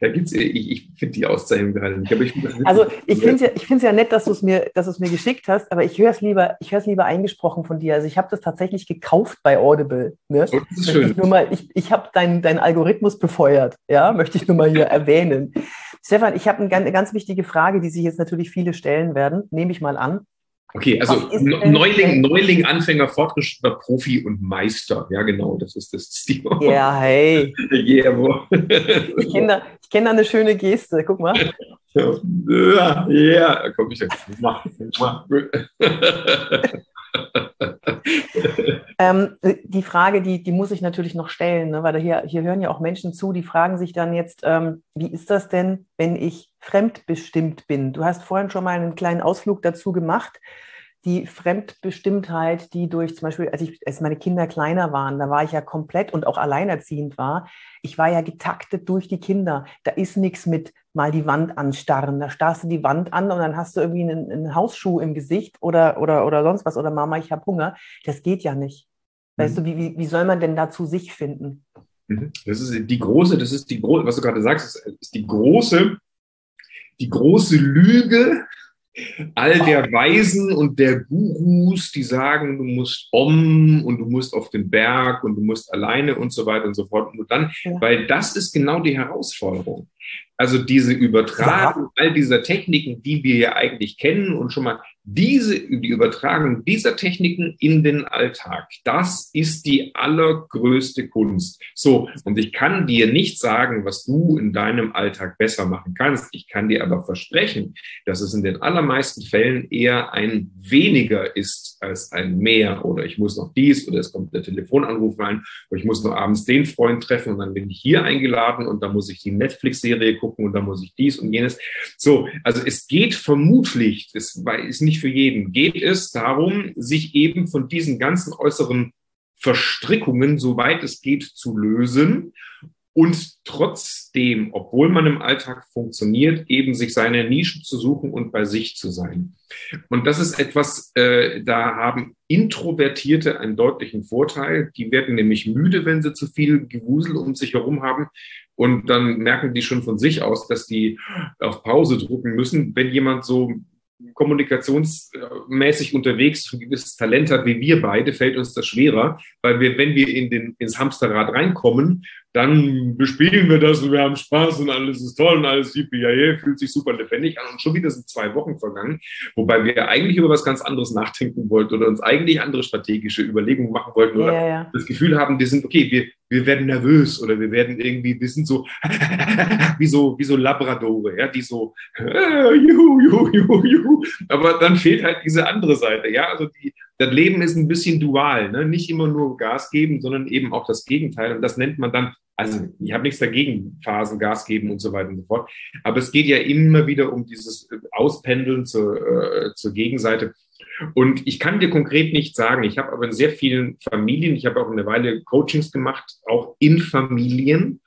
Da gibt's, ich, ich finde die Auszeichnung gerade nicht. Ich also ich finde es ja, ja nett, dass du es mir, mir geschickt hast, aber ich höre es lieber, ich höre es lieber eingesprochen von dir. Also ich habe das tatsächlich gekauft bei Audible. Ne? Oh, das ist schön. Ich, nur mal, ich, ich habe deinen dein Algorithmus befeuert, ja, möchte ich nur mal hier erwähnen. Stefan, ich habe eine ganz wichtige Frage, die sich jetzt natürlich viele stellen werden, nehme ich mal an. Okay, also Neuling, Neuling, Anfänger, Fortgeschrittener, Profi und Meister. Ja, genau, das ist das Stil. Ja, hey. yeah, ich kenne da, kenn da eine schöne Geste, guck mal. Ja, ja, komm, ich mach. ähm, die Frage, die, die muss ich natürlich noch stellen, ne, weil hier, hier hören ja auch Menschen zu, die fragen sich dann jetzt, ähm, wie ist das denn, wenn ich fremdbestimmt bin? Du hast vorhin schon mal einen kleinen Ausflug dazu gemacht. Die Fremdbestimmtheit, die durch zum Beispiel, als, ich, als meine Kinder kleiner waren, da war ich ja komplett und auch alleinerziehend war, ich war ja getaktet durch die Kinder. Da ist nichts mit mal die Wand anstarren. Da starrst du die Wand an und dann hast du irgendwie einen, einen Hausschuh im Gesicht oder, oder, oder sonst was. Oder Mama, ich habe Hunger. Das geht ja nicht. Weißt mhm. du, wie, wie soll man denn da zu sich finden? Mhm. Das ist die große, das ist die große, was du gerade sagst, ist die große, die große Lüge all der Weisen und der Gurus, die sagen, du musst om und du musst auf den Berg und du musst alleine und so weiter und so fort. Und dann, ja. weil das ist genau die Herausforderung. Also diese Übertragung ja. all dieser Techniken, die wir ja eigentlich kennen und schon mal diese, die Übertragung dieser Techniken in den Alltag, das ist die allergrößte Kunst. So, und ich kann dir nicht sagen, was du in deinem Alltag besser machen kannst. Ich kann dir aber versprechen, dass es in den allermeisten Fällen eher ein weniger ist als ein mehr. Oder ich muss noch dies oder es kommt der Telefonanruf rein oder ich muss noch abends den Freund treffen und dann bin ich hier eingeladen und dann muss ich die Netflix-Serie gucken und dann muss ich dies und jenes. So, also es geht vermutlich, es ist nicht nicht für jeden. Geht es darum, sich eben von diesen ganzen äußeren Verstrickungen, soweit es geht, zu lösen und trotzdem, obwohl man im Alltag funktioniert, eben sich seine Nische zu suchen und bei sich zu sein. Und das ist etwas, äh, da haben Introvertierte einen deutlichen Vorteil. Die werden nämlich müde, wenn sie zu viel Gewusel um sich herum haben. Und dann merken die schon von sich aus, dass die auf Pause drucken müssen. Wenn jemand so kommunikationsmäßig unterwegs ein gewisses Talent hat wie wir beide, fällt uns das schwerer, weil wir, wenn wir in den, ins Hamsterrad reinkommen, dann bespielen wir das und wir haben Spaß und alles ist toll und alles yippie, ja, fühlt sich super lebendig an und schon wieder sind zwei Wochen vergangen, wobei wir eigentlich über was ganz anderes nachdenken wollten oder uns eigentlich andere strategische Überlegungen machen wollten oder ja, ja. das Gefühl haben, wir sind, okay, wir, wir werden nervös oder wir werden irgendwie, wir sind so wie so, wie so Labradore, ja, die so juhu, juhu, juhu, juhu. aber dann fehlt halt diese andere Seite, ja, also die, das Leben ist ein bisschen dual, ne? nicht immer nur Gas geben, sondern eben auch das Gegenteil. Und das nennt man dann, also ich habe nichts dagegen, Phasen Gas geben und so weiter und so fort. Aber es geht ja immer wieder um dieses Auspendeln zur, äh, zur Gegenseite. Und ich kann dir konkret nicht sagen, ich habe aber in sehr vielen Familien, ich habe auch eine Weile Coachings gemacht, auch in Familien,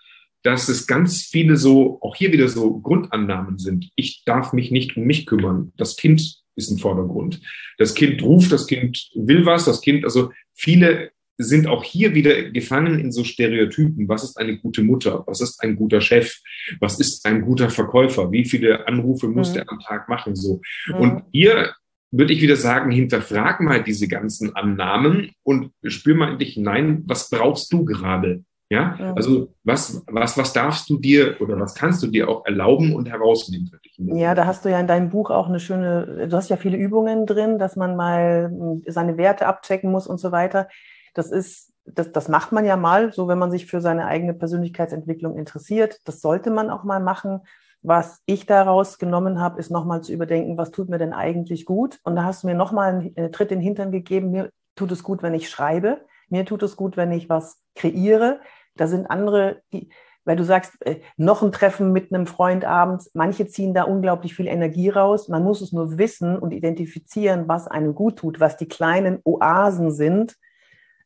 dass es ganz viele so, auch hier wieder so Grundannahmen sind. Ich darf mich nicht um mich kümmern. Das Kind ist im Vordergrund. Das Kind ruft, das Kind will was, das Kind, also viele sind auch hier wieder gefangen in so Stereotypen. Was ist eine gute Mutter? Was ist ein guter Chef? Was ist ein guter Verkäufer? Wie viele Anrufe muss mhm. der am Tag machen? So. Mhm. Und hier würde ich wieder sagen, hinterfrag mal diese ganzen Annahmen und spür mal in dich hinein, was brauchst du gerade? Ja, also was, was, was darfst du dir oder was kannst du dir auch erlauben und herausnehmen für dich? Ja, da hast du ja in deinem Buch auch eine schöne, du hast ja viele Übungen drin, dass man mal hm, seine Werte abchecken muss und so weiter. Das ist, das, das macht man ja mal, so wenn man sich für seine eigene Persönlichkeitsentwicklung interessiert. Das sollte man auch mal machen. Was ich daraus genommen habe, ist nochmal zu überdenken, was tut mir denn eigentlich gut? Und da hast du mir nochmal einen äh, Tritt in den Hintern gegeben. Mir tut es gut, wenn ich schreibe. Mir tut es gut, wenn ich was kreiere da sind andere, die, weil du sagst, äh, noch ein Treffen mit einem Freund abends, manche ziehen da unglaublich viel Energie raus. Man muss es nur wissen und identifizieren, was einem gut tut, was die kleinen Oasen sind,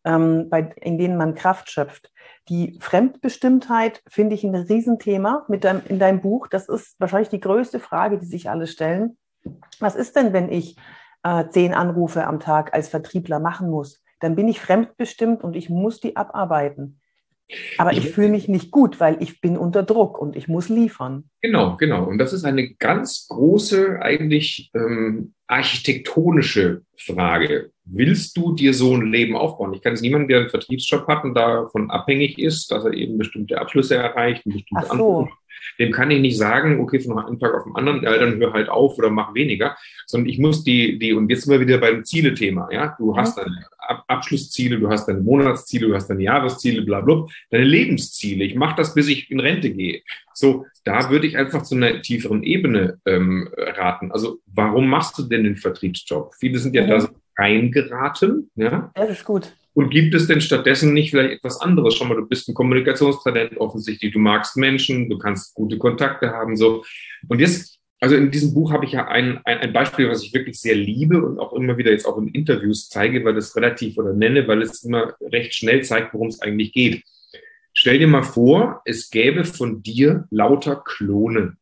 ähm, bei, in denen man Kraft schöpft. Die Fremdbestimmtheit finde ich ein Riesenthema mit deinem, in deinem Buch. Das ist wahrscheinlich die größte Frage, die sich alle stellen. Was ist denn, wenn ich äh, zehn Anrufe am Tag als Vertriebler machen muss? Dann bin ich fremdbestimmt und ich muss die abarbeiten. Aber ich, ich fühle mich nicht gut, weil ich bin unter Druck und ich muss liefern. Genau, genau. Und das ist eine ganz große, eigentlich ähm, architektonische Frage. Willst du dir so ein Leben aufbauen? Ich kann es niemanden, der einen Vertriebsjob hat und davon abhängig ist, dass er eben bestimmte Abschlüsse erreicht, bestimmte Ach so. Dem kann ich nicht sagen, okay, von einem Tag auf den anderen, ja, dann hör halt auf oder mach weniger, sondern ich muss die, die, und jetzt sind wir wieder beim Ziele-Thema, ja. Du hast deine Abschlussziele, du hast deine Monatsziele, du hast deine Jahresziele, bla, bla, deine Lebensziele. Ich mache das, bis ich in Rente gehe. So, da würde ich einfach zu einer tieferen Ebene ähm, raten. Also, warum machst du denn den Vertriebsjob? Viele sind ja mhm. da reingeraten, ja. Das ist gut. Und gibt es denn stattdessen nicht vielleicht etwas anderes? Schau mal, du bist ein Kommunikationstalent offensichtlich, du magst Menschen, du kannst gute Kontakte haben, so. Und jetzt, also in diesem Buch habe ich ja ein, ein, ein Beispiel, was ich wirklich sehr liebe und auch immer wieder jetzt auch in Interviews zeige, weil es relativ oder nenne, weil es immer recht schnell zeigt, worum es eigentlich geht. Stell dir mal vor, es gäbe von dir lauter Klone.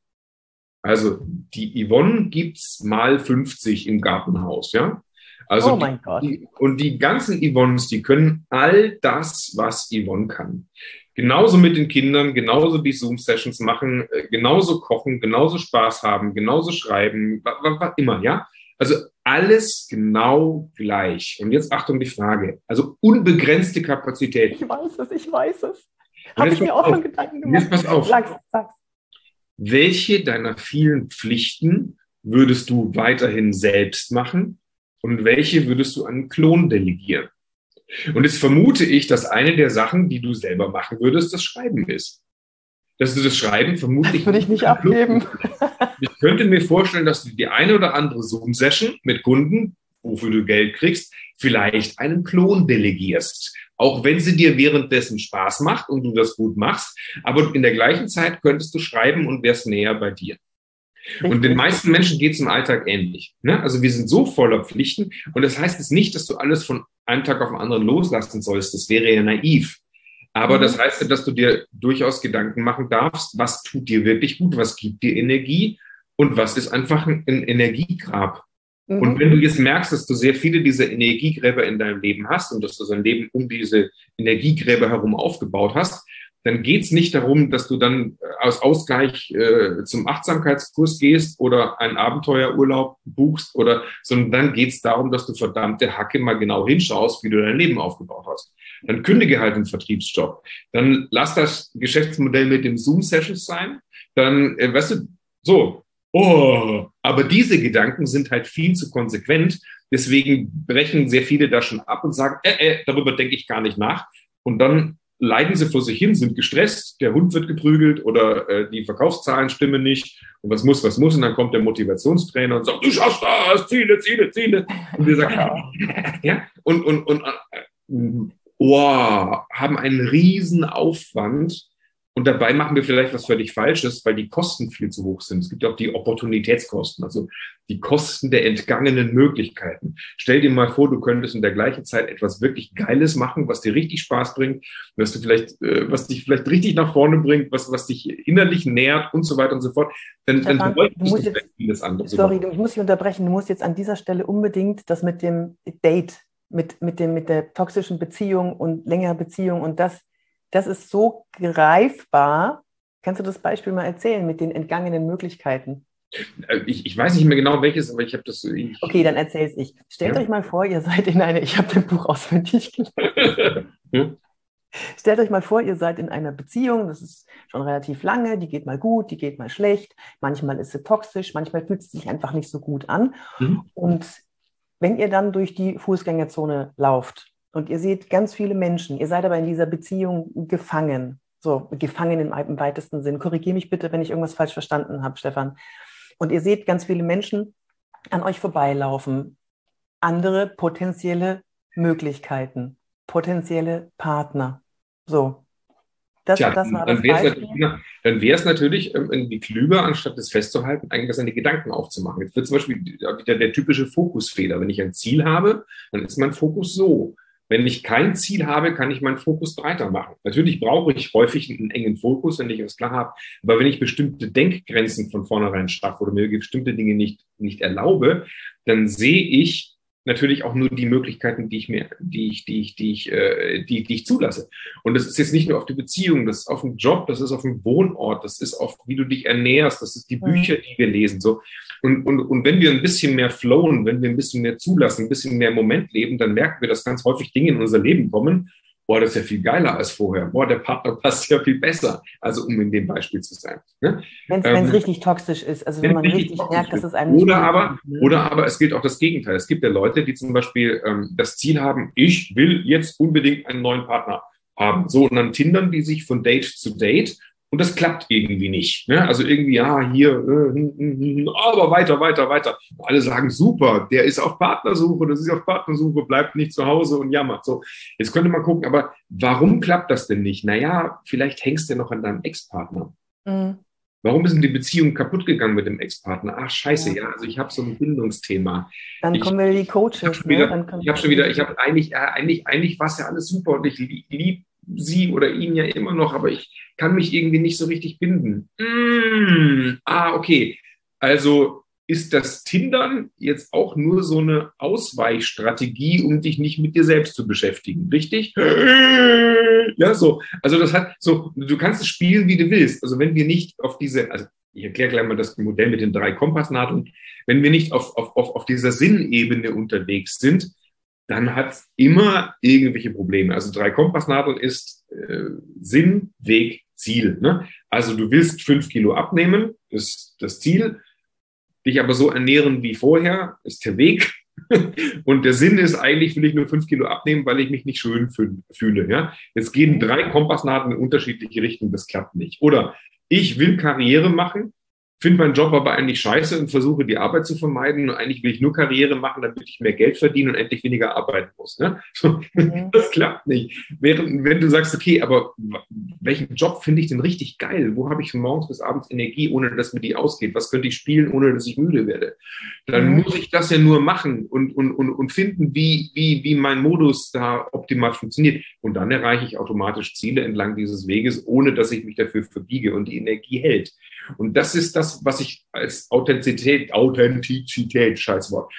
Also die Yvonne gibt's mal 50 im Gartenhaus, ja? Also oh mein die, Gott. Die, und die ganzen Yvonnes, die können all das, was Yvonne kann. Genauso mit den Kindern, genauso die Zoom-Sessions machen, äh, genauso kochen, genauso Spaß haben, genauso schreiben, was, was immer, ja? Also alles genau gleich. Und jetzt Achtung die Frage. Also unbegrenzte Kapazität. Ich weiß es, ich weiß es. Habe ich mir auch schon Gedanken gemacht. Jetzt pass auf. Sag's, sag's. Welche deiner vielen Pflichten würdest du weiterhin selbst machen und welche würdest du an einen Klon delegieren? Und jetzt vermute ich, dass eine der Sachen, die du selber machen würdest, das Schreiben ist. Dass du das Schreiben vermutlich. Das würde ich nicht abgeben. Ich könnte mir vorstellen, dass du die eine oder andere Zoom-Session mit Kunden, wofür du Geld kriegst, vielleicht einen Klon delegierst. Auch wenn sie dir währenddessen Spaß macht und du das gut machst, aber in der gleichen Zeit könntest du schreiben und wärst näher bei dir. Und den meisten Menschen geht es im Alltag ähnlich. Ne? Also wir sind so voller Pflichten und das heißt jetzt nicht, dass du alles von einem Tag auf den anderen loslassen sollst. Das wäre ja naiv. Aber mhm. das heißt ja, dass du dir durchaus Gedanken machen darfst, was tut dir wirklich gut, was gibt dir Energie und was ist einfach ein, ein Energiegrab. Mhm. Und wenn du jetzt merkst, dass du sehr viele dieser Energiegräber in deinem Leben hast und dass du dein Leben um diese Energiegräber herum aufgebaut hast, dann geht's nicht darum, dass du dann äh, aus Ausgleich äh, zum Achtsamkeitskurs gehst oder einen Abenteuerurlaub buchst oder, sondern dann geht's darum, dass du verdammte Hacke mal genau hinschaust, wie du dein Leben aufgebaut hast. Dann kündige halt den Vertriebsjob. Dann lass das Geschäftsmodell mit dem Zoom-Sessions sein. Dann, äh, weißt du, so, oh, aber diese Gedanken sind halt viel zu konsequent. Deswegen brechen sehr viele da schon ab und sagen, äh, äh, darüber denke ich gar nicht nach. Und dann leiden sie vor sich hin, sind gestresst, der Hund wird geprügelt oder äh, die Verkaufszahlen stimmen nicht. Und was muss, was muss? Und dann kommt der Motivationstrainer und sagt, du schaffst das, Ziele, Ziele, Ziele. Und wir sagen, ja, und, und, und äh, oh, haben einen riesen Aufwand, und dabei machen wir vielleicht was völlig Falsches, weil die Kosten viel zu hoch sind. Es gibt auch die Opportunitätskosten, also die Kosten der entgangenen Möglichkeiten. Stell dir mal vor, du könntest in der gleichen Zeit etwas wirklich Geiles machen, was dir richtig Spaß bringt, was du vielleicht, äh, was dich vielleicht richtig nach vorne bringt, was, was dich innerlich nährt und so weiter und so fort. Dann, Stefan, dann du musst du jetzt, vieles anderes. Sorry, ich muss dich unterbrechen. Du musst jetzt an dieser Stelle unbedingt das mit dem Date, mit, mit, dem, mit der toxischen Beziehung und längerer Beziehung und das das ist so greifbar. Kannst du das Beispiel mal erzählen mit den entgangenen Möglichkeiten? Äh, ich, ich weiß nicht mehr genau welches, aber ich habe das. Ich, okay, dann erzähle es ich. Stellt ja. euch mal vor, ihr seid in einer, ich habe dein Buch auswendig gelesen. hm? Stellt euch mal vor, ihr seid in einer Beziehung, das ist schon relativ lange, die geht mal gut, die geht mal schlecht, manchmal ist sie toxisch, manchmal fühlt sie sich einfach nicht so gut an. Mhm. Und wenn ihr dann durch die Fußgängerzone lauft und ihr seht ganz viele Menschen, ihr seid aber in dieser Beziehung gefangen. So, gefangen im, weitesten Sinn. Korrigiere mich bitte, wenn ich irgendwas falsch verstanden habe, Stefan. Und ihr seht ganz viele Menschen an euch vorbeilaufen. Andere potenzielle Möglichkeiten, potenzielle Partner. So. Das, Tja, das war dann wäre es natürlich, ähm, irgendwie klüger, anstatt das festzuhalten, eigentlich seine Gedanken aufzumachen. Jetzt wird zum Beispiel wieder der typische Fokusfehler. Wenn ich ein Ziel habe, dann ist mein Fokus so. Wenn ich kein Ziel habe, kann ich meinen Fokus breiter machen. Natürlich brauche ich häufig einen engen Fokus, wenn ich das klar habe. Aber wenn ich bestimmte Denkgrenzen von vornherein schaffe oder mir bestimmte Dinge nicht, nicht erlaube, dann sehe ich natürlich auch nur die Möglichkeiten, die ich mir, die ich, die ich, die ich, äh, die, die ich zulasse. Und das ist jetzt nicht nur auf die Beziehung, das ist auf den Job, das ist auf den Wohnort, das ist auf, wie du dich ernährst, das ist die Bücher, die wir lesen, so. Und, und, und wenn wir ein bisschen mehr flowen, wenn wir ein bisschen mehr zulassen, ein bisschen mehr im Moment leben, dann merken wir, dass ganz häufig Dinge in unser Leben kommen, boah, das ist ja viel geiler als vorher. Boah, der Partner passt ja viel besser. Also um in dem Beispiel zu sein. Ne? Wenn es ähm, richtig toxisch ist, also wenn man richtig merkt, dass es einem oder aber ne? Oder aber es gilt auch das Gegenteil. Es gibt ja Leute, die zum Beispiel ähm, das Ziel haben, ich will jetzt unbedingt einen neuen Partner haben. So, und dann tindern die sich von Date zu Date und das klappt irgendwie nicht. Ne? Also irgendwie, ja, hier, äh, hm, hm, hm, aber weiter, weiter, weiter. Alle sagen, super, der ist auf Partnersuche, das ist auf Partnersuche, bleibt nicht zu Hause und jammert. So, jetzt könnte man gucken, aber warum klappt das denn nicht? Naja, vielleicht hängst du noch an deinem Ex-Partner. Mhm. Warum ist denn die Beziehung kaputt gegangen mit dem Ex-Partner? Ach, scheiße, ja. ja. Also ich habe so ein Bindungsthema. Dann ich, kommen wir die Coaches. Ne? Ich habe schon wieder, ich habe eigentlich, ja, eigentlich, eigentlich war es ja alles super und ich liebe sie oder ihn ja immer noch, aber ich kann mich irgendwie nicht so richtig binden. Mm, ah, okay. Also ist das Tindern jetzt auch nur so eine Ausweichstrategie, um dich nicht mit dir selbst zu beschäftigen, richtig? Ja, so. Also das hat so, du kannst es spielen, wie du willst. Also wenn wir nicht auf diese, also ich erkläre gleich mal das Modell mit den drei Kompassnadeln, wenn wir nicht auf, auf, auf, auf dieser Sinnebene unterwegs sind, dann hat es immer irgendwelche Probleme. Also drei Kompassnadeln ist äh, Sinn, Weg, Ziel. Ne? Also du willst fünf Kilo abnehmen, ist das Ziel dich aber so ernähren wie vorher, ist der Weg. Und der Sinn ist eigentlich, will ich nur fünf Kilo abnehmen, weil ich mich nicht schön fühle. Ja? Jetzt gehen drei Kompassnadeln in unterschiedliche Richtungen, das klappt nicht. Oder ich will Karriere machen, finde meinen Job aber eigentlich scheiße und versuche die Arbeit zu vermeiden. Und eigentlich will ich nur Karriere machen, damit ich mehr Geld verdiene und endlich weniger arbeiten muss. Ne? Mhm. Das klappt nicht. Während, wenn du sagst, okay, aber welchen Job finde ich denn richtig geil? Wo habe ich von morgens bis abends Energie, ohne dass mir die ausgeht? Was könnte ich spielen, ohne dass ich müde werde? Dann mhm. muss ich das ja nur machen und, und, und, und finden, wie, wie, wie mein Modus da optimal funktioniert. Und dann erreiche ich automatisch Ziele entlang dieses Weges, ohne dass ich mich dafür verbiege und die Energie hält. Und das ist das, was ich als Authentizität, Authentizität, Scheißwort.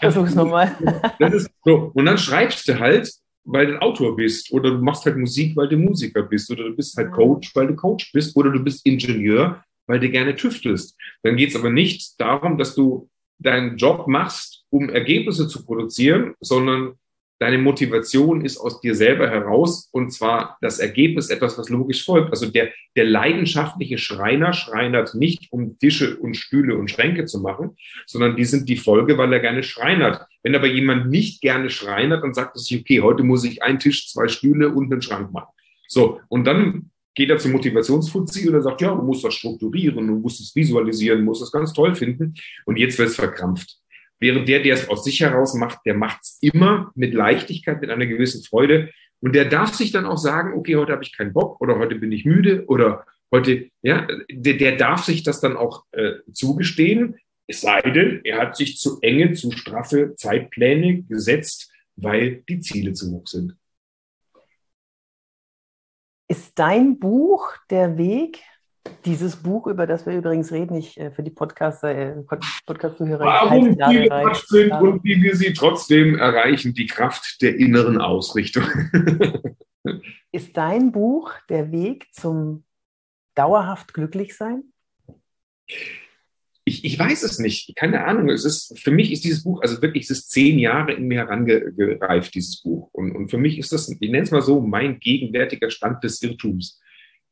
Versuch's nochmal. so. Und dann schreibst du halt, weil du Autor bist, oder du machst halt Musik, weil du Musiker bist, oder du bist halt Coach, weil du Coach bist, oder du bist Ingenieur, weil du gerne tüftelst. Dann geht es aber nicht darum, dass du deinen Job machst, um Ergebnisse zu produzieren, sondern deine Motivation ist aus dir selber heraus und zwar das Ergebnis etwas, was logisch folgt. Also der, der leidenschaftliche Schreiner schreinert nicht, um Tische und Stühle und Schränke zu machen, sondern die sind die Folge, weil er gerne schreinert. Wenn aber jemand nicht gerne schreinert, dann sagt er sich, okay, heute muss ich einen Tisch, zwei Stühle und einen Schrank machen. So, und dann geht er zum Motivationsfuzzi und er sagt, ja, du musst das strukturieren, du musst es visualisieren, du musst es ganz toll finden. Und jetzt wird es verkrampft. Während der, der es aus sich heraus macht, der macht es immer mit Leichtigkeit, mit einer gewissen Freude. Und der darf sich dann auch sagen, okay, heute habe ich keinen Bock oder heute bin ich müde oder heute, ja, der, der darf sich das dann auch äh, zugestehen. Es sei denn, er hat sich zu enge, zu straffe Zeitpläne gesetzt, weil die Ziele zu hoch sind. Ist dein Buch der Weg dieses Buch, über das wir übrigens reden, ich äh, für die Podcaster, äh, Podcast-Zuhörer. Warum viele Quatsch sind und wie wir sie trotzdem erreichen, die Kraft der inneren Ausrichtung. Ist dein Buch der Weg zum dauerhaft Glücklichsein? Ich, ich weiß es nicht, keine Ahnung. Es ist, für mich ist dieses Buch, also wirklich, es ist zehn Jahre in mir herangereift, dieses Buch. Und, und für mich ist das, ich nenne es mal so, mein gegenwärtiger Stand des Irrtums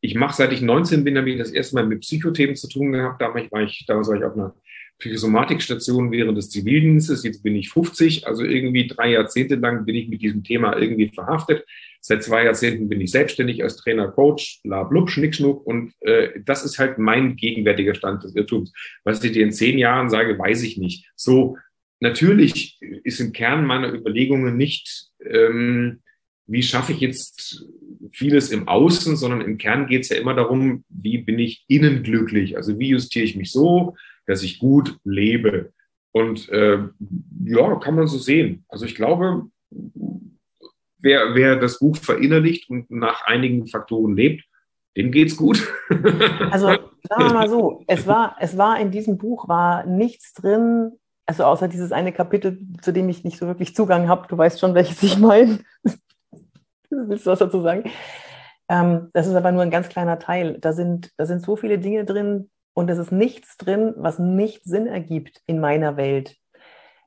ich mache, seit ich 19 bin, habe ich das erste Mal mit Psychothemen zu tun gehabt. Damals war ich, damals war ich auf einer Psychosomatikstation während des Zivildienstes. Jetzt bin ich 50, also irgendwie drei Jahrzehnte lang bin ich mit diesem Thema irgendwie verhaftet. Seit zwei Jahrzehnten bin ich selbstständig als Trainer, Coach, bla blub, schnickschnuck. Und äh, das ist halt mein gegenwärtiger Stand des Irrtums. Was ich dir in zehn Jahren sage, weiß ich nicht. So, natürlich ist im Kern meiner Überlegungen nicht, ähm, wie schaffe ich jetzt vieles im Außen, sondern im Kern geht es ja immer darum, wie bin ich innen glücklich? Also wie justiere ich mich so, dass ich gut lebe? Und äh, ja, kann man so sehen. Also ich glaube, wer, wer das Buch verinnerlicht und nach einigen Faktoren lebt, dem geht's gut. Also sagen wir mal so, es war, es war in diesem Buch war nichts drin, also außer dieses eine Kapitel, zu dem ich nicht so wirklich Zugang habe. Du weißt schon, welches ich meine. Willst du was dazu sagen? Ähm, das ist aber nur ein ganz kleiner Teil. Da sind, da sind so viele Dinge drin und es ist nichts drin, was nicht Sinn ergibt in meiner Welt.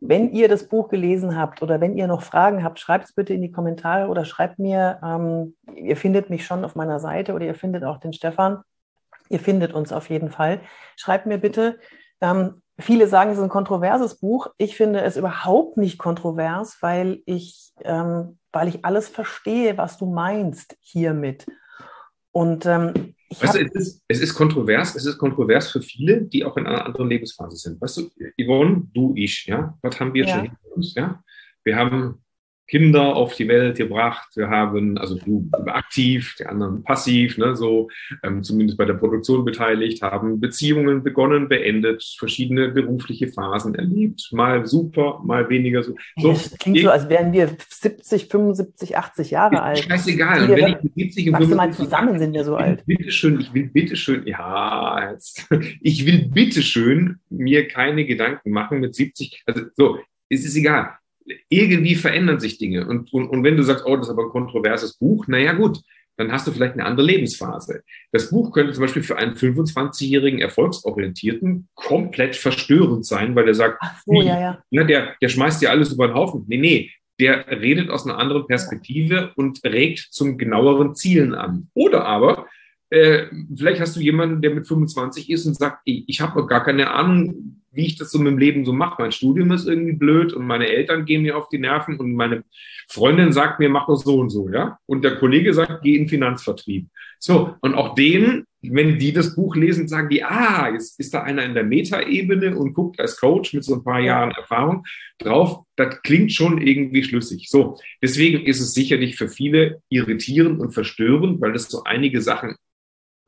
Wenn ihr das Buch gelesen habt oder wenn ihr noch Fragen habt, schreibt es bitte in die Kommentare oder schreibt mir, ähm, ihr findet mich schon auf meiner Seite oder ihr findet auch den Stefan. Ihr findet uns auf jeden Fall. Schreibt mir bitte. Ähm, viele sagen, es ist ein kontroverses Buch. Ich finde es überhaupt nicht kontrovers, weil ich ähm, weil ich alles verstehe, was du meinst hiermit. Und ähm, weißt du, es, ist, es ist kontrovers, es ist kontrovers für viele, die auch in einer anderen Lebensphase sind. Weißt du, Yvonne, du, ich, ja, was haben wir ja. schon hinter uns, ja? Wir haben Kinder auf die Welt gebracht. Wir haben, also du aktiv, die anderen passiv, ne, so ähm, zumindest bei der Produktion beteiligt, haben Beziehungen begonnen, beendet, verschiedene berufliche Phasen erlebt. Mal super, mal weniger so. so das klingt so, als wären wir 70, 75, 80 Jahre alt. Scheißegal. Und wenn ich mit 70 und 75 zusammen sind wir so alt. Bitteschön, ich will bitteschön, ja, jetzt, ich will bitteschön mir keine Gedanken machen mit 70. Also so, es ist egal irgendwie verändern sich Dinge. Und, und, und wenn du sagst, oh, das ist aber ein kontroverses Buch, naja gut, dann hast du vielleicht eine andere Lebensphase. Das Buch könnte zum Beispiel für einen 25-jährigen Erfolgsorientierten komplett verstörend sein, weil der sagt, so, ja, ja. Ne, der, der schmeißt dir alles über den Haufen. Nee, nee, der redet aus einer anderen Perspektive ja. und regt zum genaueren Zielen an. Oder aber, äh, vielleicht hast du jemanden, der mit 25 ist und sagt, ich, ich habe gar keine Ahnung, wie ich das so mit dem Leben so mache. Mein Studium ist irgendwie blöd und meine Eltern gehen mir auf die Nerven und meine Freundin sagt mir, mach das so und so, ja. Und der Kollege sagt, geh in Finanzvertrieb. So, und auch denen, wenn die das Buch lesen, sagen die, ah, jetzt ist da einer in der Metaebene und guckt als Coach mit so ein paar Jahren Erfahrung drauf. Das klingt schon irgendwie schlüssig. So, deswegen ist es sicherlich für viele irritierend und verstörend, weil das so einige Sachen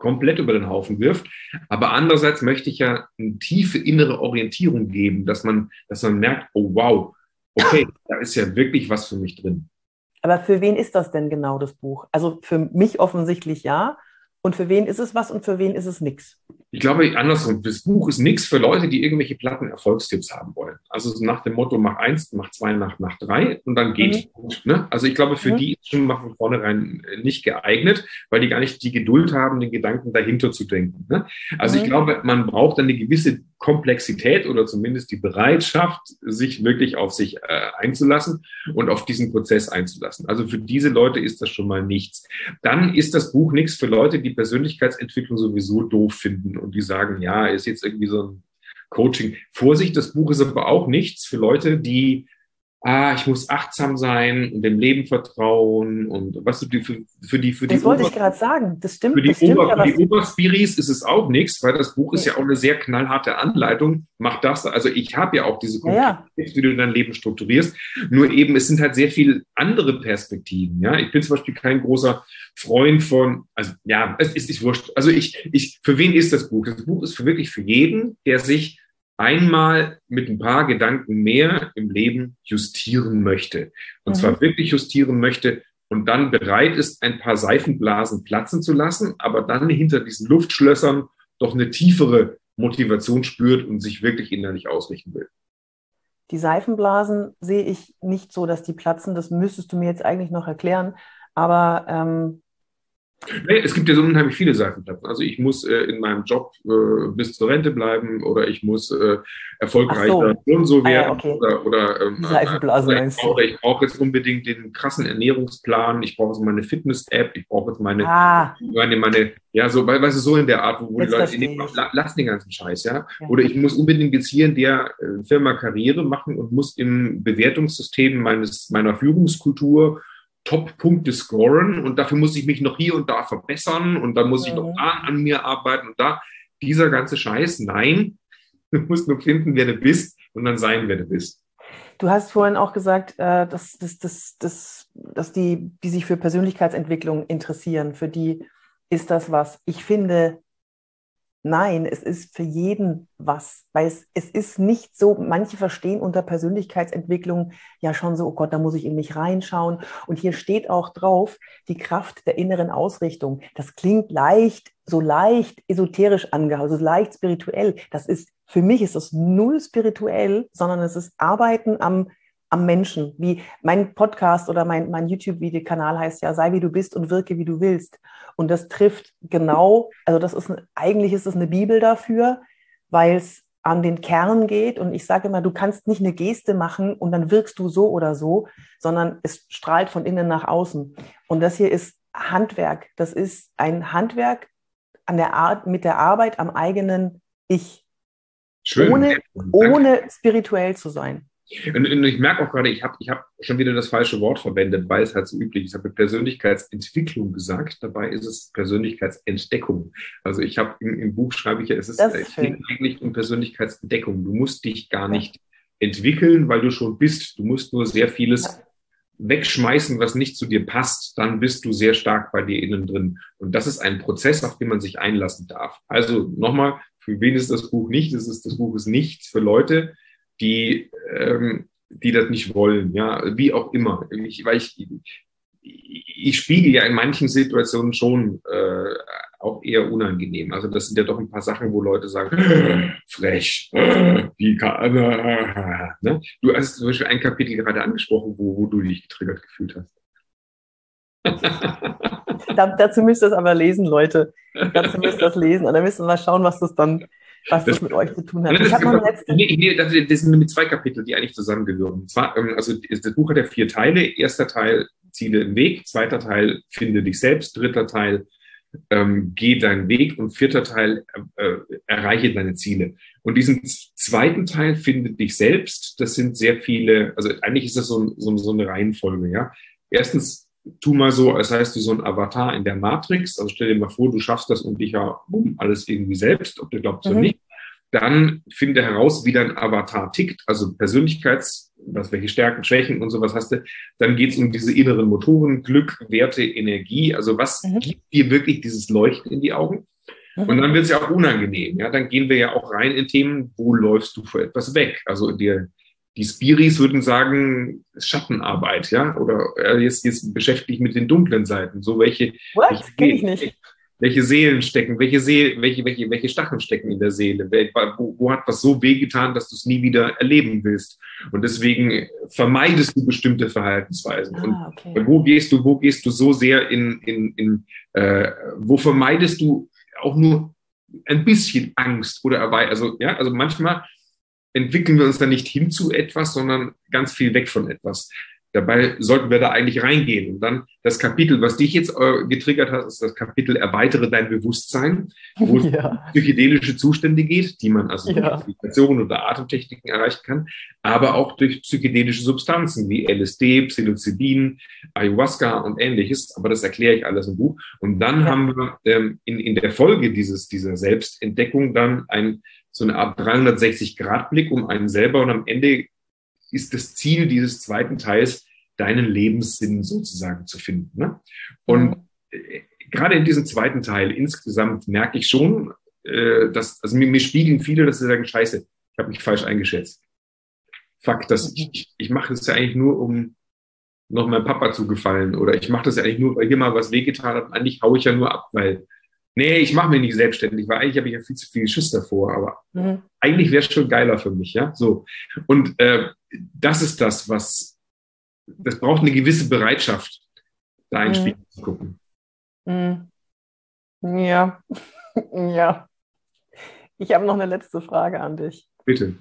komplett über den Haufen wirft. Aber andererseits möchte ich ja eine tiefe innere Orientierung geben, dass man, dass man merkt, oh wow, okay, da ist ja wirklich was für mich drin. Aber für wen ist das denn genau das Buch? Also für mich offensichtlich ja. Und für wen ist es was und für wen ist es nichts? Ich glaube, andersrum, das Buch ist nichts für Leute, die irgendwelche platten Erfolgstipps haben wollen. Also nach dem Motto, mach eins, mach zwei, mach, mach drei und dann geht mhm. gut. Ne? Also ich glaube, für mhm. die ist schon mal von vornherein äh, nicht geeignet, weil die gar nicht die Geduld haben, den Gedanken dahinter zu denken. Ne? Also mhm. ich glaube, man braucht eine gewisse Komplexität oder zumindest die Bereitschaft, sich wirklich auf sich äh, einzulassen und auf diesen Prozess einzulassen. Also für diese Leute ist das schon mal nichts. Dann ist das Buch nichts für Leute, die Persönlichkeitsentwicklung sowieso doof finden und die sagen, ja, ist jetzt irgendwie so ein Coaching. Vorsicht, das Buch ist aber auch nichts für Leute, die ah, ich muss achtsam sein und dem Leben vertrauen und was du für, für die für das die wollte Ober ich gerade sagen, das stimmt. Für die, stimmt, Ober, für die Oberspiris ist es auch nichts, weil das Buch ist ja auch eine sehr knallharte Anleitung. Mach das. Also ich habe ja auch diese ja, Tipps, wie du dein Leben strukturierst. Nur eben, es sind halt sehr viele andere Perspektiven. Ja, ich bin zum Beispiel kein großer Freund von, also ja, es ist nicht wurscht. Also ich, ich, für wen ist das Buch? Das Buch ist für wirklich für jeden, der sich einmal mit ein paar Gedanken mehr im Leben justieren möchte. Und mhm. zwar wirklich justieren möchte und dann bereit ist, ein paar Seifenblasen platzen zu lassen, aber dann hinter diesen Luftschlössern doch eine tiefere Motivation spürt und sich wirklich innerlich ausrichten will. Die Seifenblasen sehe ich nicht so, dass die platzen. Das müsstest du mir jetzt eigentlich noch erklären. Aber ähm, es gibt ja so unheimlich viele Seifenplatten. Also ich muss äh, in meinem Job äh, bis zur Rente bleiben oder ich muss äh, erfolgreicher so. und so werden. Ah, okay. Oder, oder, ähm, Seifenblasen oder ich brauche brauch jetzt unbedingt den krassen Ernährungsplan, ich brauche jetzt meine Fitness-App, ich brauche jetzt meine, ah. meine, meine, ja, so, weißt du, so in der Art, wo, wo die Leute, nee, lass den ganzen Scheiß, ja? ja. Oder ich muss unbedingt jetzt hier in der äh, Firma Karriere machen und muss im Bewertungssystem meines, meiner Führungskultur Top-Punkte scoren und dafür muss ich mich noch hier und da verbessern und dann muss ich noch mhm. da an mir arbeiten und da. Dieser ganze Scheiß, nein, du musst nur finden, wer du bist und dann sein, wer du bist. Du hast vorhin auch gesagt, äh, dass, dass, dass, dass, dass die, die sich für Persönlichkeitsentwicklung interessieren, für die ist das was. Ich finde, Nein, es ist für jeden was, weil es, es ist nicht so, manche verstehen unter Persönlichkeitsentwicklung ja schon so, oh Gott, da muss ich in mich reinschauen. Und hier steht auch drauf, die Kraft der inneren Ausrichtung. Das klingt leicht, so leicht esoterisch angehaucht, so leicht spirituell. Das ist, für mich ist das null spirituell, sondern es ist Arbeiten am, am Menschen. Wie mein Podcast oder mein, mein YouTube-Videokanal heißt ja, sei wie du bist und wirke wie du willst. Und das trifft genau, also das ist eigentlich ist es eine Bibel dafür, weil es an den Kern geht. Und ich sage immer, du kannst nicht eine Geste machen und dann wirkst du so oder so, sondern es strahlt von innen nach außen. Und das hier ist Handwerk. Das ist ein Handwerk an der Art, mit der Arbeit am eigenen Ich. Schön. Ohne, ohne spirituell zu sein. Und, und ich merke auch gerade, ich habe ich hab schon wieder das falsche Wort verwendet, weil es halt so üblich ist. Ich habe Persönlichkeitsentwicklung gesagt, dabei ist es Persönlichkeitsentdeckung. Also ich habe im, im, Buch schreibe ich ja, es ist, ist eigentlich um Persönlichkeitsentdeckung. Du musst dich gar nicht entwickeln, weil du schon bist. Du musst nur sehr vieles wegschmeißen, was nicht zu dir passt, dann bist du sehr stark bei dir innen drin. Und das ist ein Prozess, auf den man sich einlassen darf. Also nochmal, für wen ist das Buch nicht? Das, ist, das Buch ist nichts für Leute, die, ähm, die das nicht wollen, ja, wie auch immer. Ich, weil ich, ich spiegel ja in manchen Situationen schon äh, auch eher unangenehm. Also das sind ja doch ein paar Sachen, wo Leute sagen, frech, wie kann, ne? Du hast zum Beispiel ein Kapitel gerade angesprochen, wo, wo du dich getriggert gefühlt hast. da, dazu müsst ihr es aber lesen, Leute. Dazu müsst ihr das lesen. Und dann müssen wir mal schauen, was das dann was das, das mit euch zu tun hat. Das, das, nee, nee, das, sind mit zwei Kapiteln, die eigentlich zusammengehören. zwar, ähm, also das Buch hat ja vier Teile. Erster Teil Ziele im Weg, zweiter Teil finde dich selbst, dritter Teil ähm, geh deinen Weg und vierter Teil äh, erreiche deine Ziele. Und diesen zweiten Teil finde dich selbst. Das sind sehr viele, also eigentlich ist das so, so, so eine Reihenfolge, ja. Erstens, tu mal so, als heißt du so ein Avatar in der Matrix. Also stell dir mal vor, du schaffst das und dich ja alles irgendwie selbst, ob du glaubst mhm. oder nicht. Dann finde heraus, wie dein Avatar tickt, also Persönlichkeits, was, welche Stärken, Schwächen und sowas hast du. Dann geht es um diese inneren Motoren, Glück, Werte, Energie. Also was mhm. gibt dir wirklich dieses Leuchten in die Augen? Mhm. Und dann wird es ja auch unangenehm. Ja, dann gehen wir ja auch rein in Themen, wo läufst du vor etwas weg? Also dir, die Spiris würden sagen, Schattenarbeit, ja, oder äh, jetzt, jetzt beschäftigt mit den dunklen Seiten. So welche. What? Kenn ich nicht welche Seelen stecken, welche, Seele, welche, welche, welche Stacheln stecken in der Seele, wo, wo hat was so wehgetan, dass du es nie wieder erleben willst. Und deswegen vermeidest du bestimmte Verhaltensweisen. Ah, okay. Und wo gehst du, wo gehst du so sehr in, in, in äh, wo vermeidest du auch nur ein bisschen Angst oder also ja, also manchmal entwickeln wir uns da nicht hin zu etwas, sondern ganz viel weg von etwas. Dabei sollten wir da eigentlich reingehen. Und dann das Kapitel, was dich jetzt äh, getriggert hat, ist das Kapitel Erweitere dein Bewusstsein, wo es ja. um psychedelische Zustände geht, die man also ja. durch Meditationen oder Atemtechniken erreichen kann, aber auch durch psychedelische Substanzen wie LSD, Psilocybin, Ayahuasca und ähnliches. Aber das erkläre ich alles im Buch. Und dann ja. haben wir ähm, in, in der Folge dieses, dieser Selbstentdeckung dann ein, so eine Art 360-Grad-Blick um einen selber und am Ende ist das Ziel dieses zweiten Teils, deinen Lebenssinn sozusagen zu finden. Ne? Und äh, gerade in diesem zweiten Teil insgesamt merke ich schon, äh, dass, also mir, mir spiegeln viele, dass sie sagen, scheiße, ich habe mich falsch eingeschätzt. Fakt, dass ich, ich, ich mache das ja eigentlich nur, um noch meinem Papa zu gefallen oder ich mache das ja eigentlich nur, weil hier mal was wehgetan hat. Eigentlich haue ich ja nur ab, weil nee, ich mache mich nicht selbstständig, weil eigentlich habe ich ja viel zu viel Schiss davor, aber mhm. eigentlich wäre es schon geiler für mich, ja, so. Und äh, das ist das, was, das braucht eine gewisse Bereitschaft, da ein mhm. Spiel zu gucken. Mhm. Ja, ja. Ich habe noch eine letzte Frage an dich. Bitte.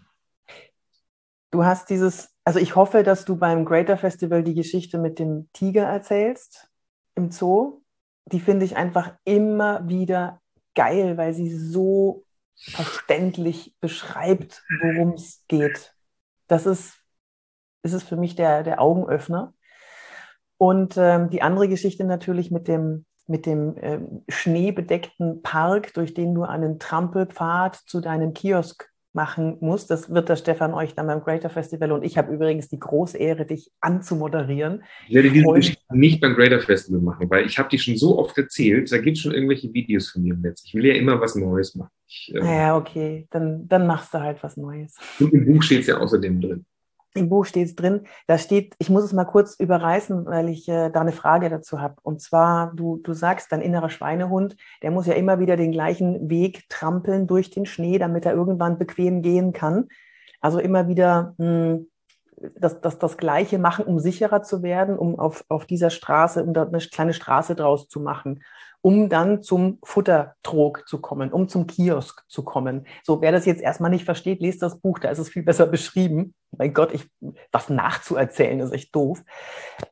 Du hast dieses, also ich hoffe, dass du beim Greater Festival die Geschichte mit dem Tiger erzählst im Zoo die finde ich einfach immer wieder geil, weil sie so verständlich beschreibt, worum es geht. Das ist, ist es für mich der, der Augenöffner. Und ähm, die andere Geschichte natürlich mit dem, mit dem ähm, schneebedeckten Park, durch den du einen Trampelpfad zu deinem Kiosk machen muss. Das wird der Stefan euch dann beim Greater Festival und ich habe übrigens die große Ehre, dich anzumoderieren. Ich werde diese Geschichte nicht beim Greater Festival machen, weil ich habe die schon so oft erzählt, da gibt es schon irgendwelche Videos von mir im Netz. Ich will ja immer was Neues machen. Ich, äh, ja, okay, dann, dann machst du halt was Neues. Und im Buch steht es ja außerdem drin. Im Buch steht es drin. Da steht, ich muss es mal kurz überreißen, weil ich äh, da eine Frage dazu habe. Und zwar, du, du sagst, dein innerer Schweinehund, der muss ja immer wieder den gleichen Weg trampeln durch den Schnee, damit er irgendwann bequem gehen kann. Also immer wieder mh, hm, das, das, das Gleiche machen, um sicherer zu werden, um auf, auf dieser Straße, um da eine kleine Straße draus zu machen um dann zum Futtertrog zu kommen, um zum Kiosk zu kommen. So, wer das jetzt erstmal nicht versteht, lest das Buch, da ist es viel besser beschrieben. Mein Gott, ich, was nachzuerzählen ist echt doof.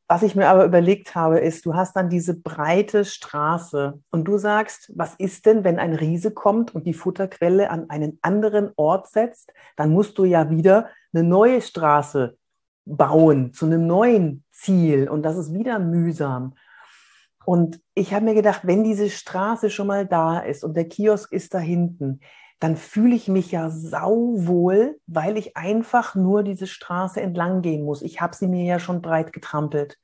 Was ich mir aber überlegt habe, ist, du hast dann diese breite Straße und du sagst, was ist denn, wenn ein Riese kommt und die Futterquelle an einen anderen Ort setzt? Dann musst du ja wieder eine neue Straße bauen zu einem neuen Ziel und das ist wieder mühsam. Und ich habe mir gedacht, wenn diese Straße schon mal da ist und der Kiosk ist da hinten, dann fühle ich mich ja sauwohl, weil ich einfach nur diese Straße entlang gehen muss. Ich habe sie mir ja schon breit getrampelt.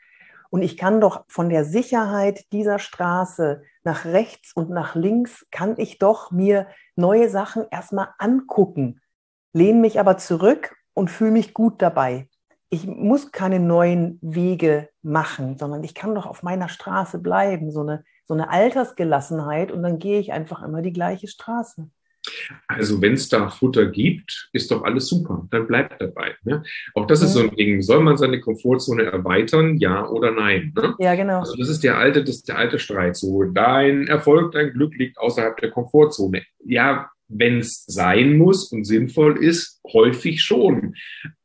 Und ich kann doch von der Sicherheit dieser Straße nach rechts und nach links, kann ich doch mir neue Sachen erstmal angucken, lehne mich aber zurück und fühle mich gut dabei. Ich muss keine neuen Wege machen, sondern ich kann doch auf meiner Straße bleiben, so eine, so eine Altersgelassenheit und dann gehe ich einfach immer die gleiche Straße. Also wenn es da Futter gibt, ist doch alles super. Dann bleibt dabei. Ne? Auch das ist so ein Ding. Soll man seine Komfortzone erweitern, ja oder nein? Ne? Ja, genau. Also das ist der alte, das der alte Streit. So, dein Erfolg, dein Glück liegt außerhalb der Komfortzone. Ja, wenn es sein muss und sinnvoll ist, häufig schon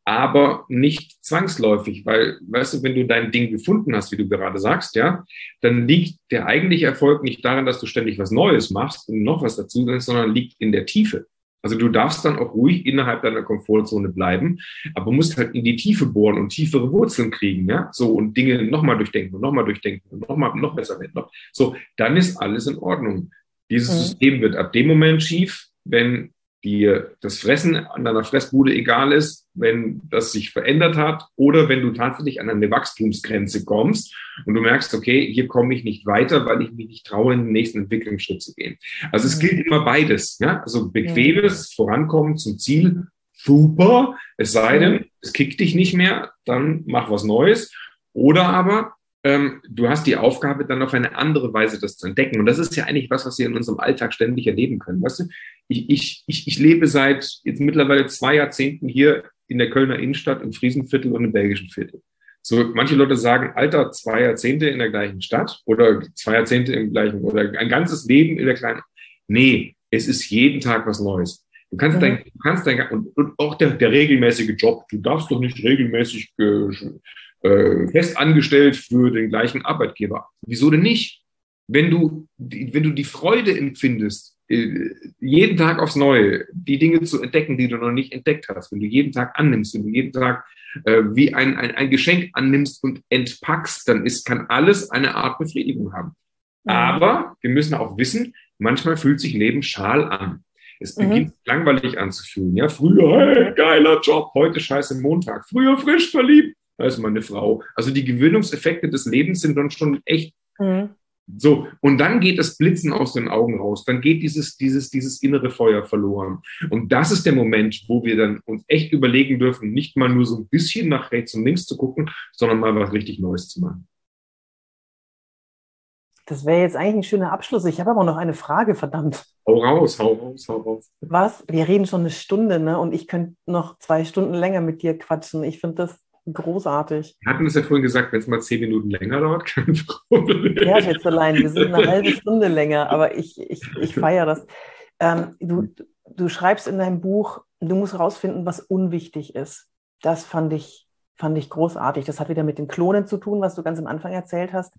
aber nicht zwangsläufig, weil, weißt du, wenn du dein Ding gefunden hast, wie du gerade sagst, ja, dann liegt der eigentliche Erfolg nicht darin, dass du ständig was Neues machst und noch was dazu, sondern liegt in der Tiefe. Also du darfst dann auch ruhig innerhalb deiner Komfortzone bleiben, aber musst halt in die Tiefe bohren und tiefere Wurzeln kriegen, ja, so und Dinge nochmal durchdenken und nochmal durchdenken und nochmal noch besser werden. So, dann ist alles in Ordnung. Dieses mhm. System wird ab dem Moment schief, wenn dir das Fressen an deiner Fressbude egal ist, wenn das sich verändert hat oder wenn du tatsächlich an eine Wachstumsgrenze kommst und du merkst, okay, hier komme ich nicht weiter, weil ich mich nicht traue, in den nächsten Entwicklungsschritt zu gehen. Also es gilt immer beides, ja, also bequemes Vorankommen zum Ziel, super, es sei denn, es kickt dich nicht mehr, dann mach was Neues. Oder aber ähm, du hast die Aufgabe, dann auf eine andere Weise das zu entdecken. Und das ist ja eigentlich was, was wir in unserem Alltag ständig erleben können. Weißt du, ich, ich, ich, ich lebe seit jetzt mittlerweile zwei Jahrzehnten hier in der Kölner Innenstadt, im Friesenviertel und im belgischen Viertel. So, manche Leute sagen, Alter, zwei Jahrzehnte in der gleichen Stadt oder zwei Jahrzehnte im gleichen oder ein ganzes Leben in der kleinen. Nee, es ist jeden Tag was Neues. Du kannst mhm. dein, du kannst dein, und, und auch der, der regelmäßige Job, du darfst doch nicht regelmäßig äh, äh, fest angestellt für den gleichen Arbeitgeber. Wieso denn nicht? Wenn du, wenn du die Freude empfindest, äh, jeden Tag aufs Neue die Dinge zu entdecken, die du noch nicht entdeckt hast, wenn du jeden Tag annimmst, wenn du jeden Tag äh, wie ein, ein, ein Geschenk annimmst und entpackst, dann ist, kann alles eine Art Befriedigung haben. Mhm. Aber wir müssen auch wissen, manchmal fühlt sich Leben schal an. Es beginnt mhm. langweilig anzufühlen. Ja, früher, hey, geiler Job, heute scheiße Montag. Früher frisch verliebt, da ist meine Frau. Also die Gewöhnungseffekte des Lebens sind dann schon echt mhm. so. Und dann geht das Blitzen aus den Augen raus. Dann geht dieses, dieses, dieses innere Feuer verloren. Und das ist der Moment, wo wir dann uns echt überlegen dürfen, nicht mal nur so ein bisschen nach rechts und links zu gucken, sondern mal was richtig Neues zu machen. Das wäre jetzt eigentlich ein schöner Abschluss. Ich habe aber noch eine Frage, verdammt. Hau raus, hau raus, hau raus. Was? Wir reden schon eine Stunde, ne? Und ich könnte noch zwei Stunden länger mit dir quatschen. Ich finde das großartig. Wir hatten es ja vorhin gesagt, wenn es mal zehn Minuten länger dauert, kein Problem. Ja, jetzt allein, wir sind eine halbe Stunde länger, aber ich, ich, ich feiere das. Ähm, du, du schreibst in deinem Buch, du musst herausfinden, was unwichtig ist. Das fand ich, fand ich großartig. Das hat wieder mit den Klonen zu tun, was du ganz am Anfang erzählt hast.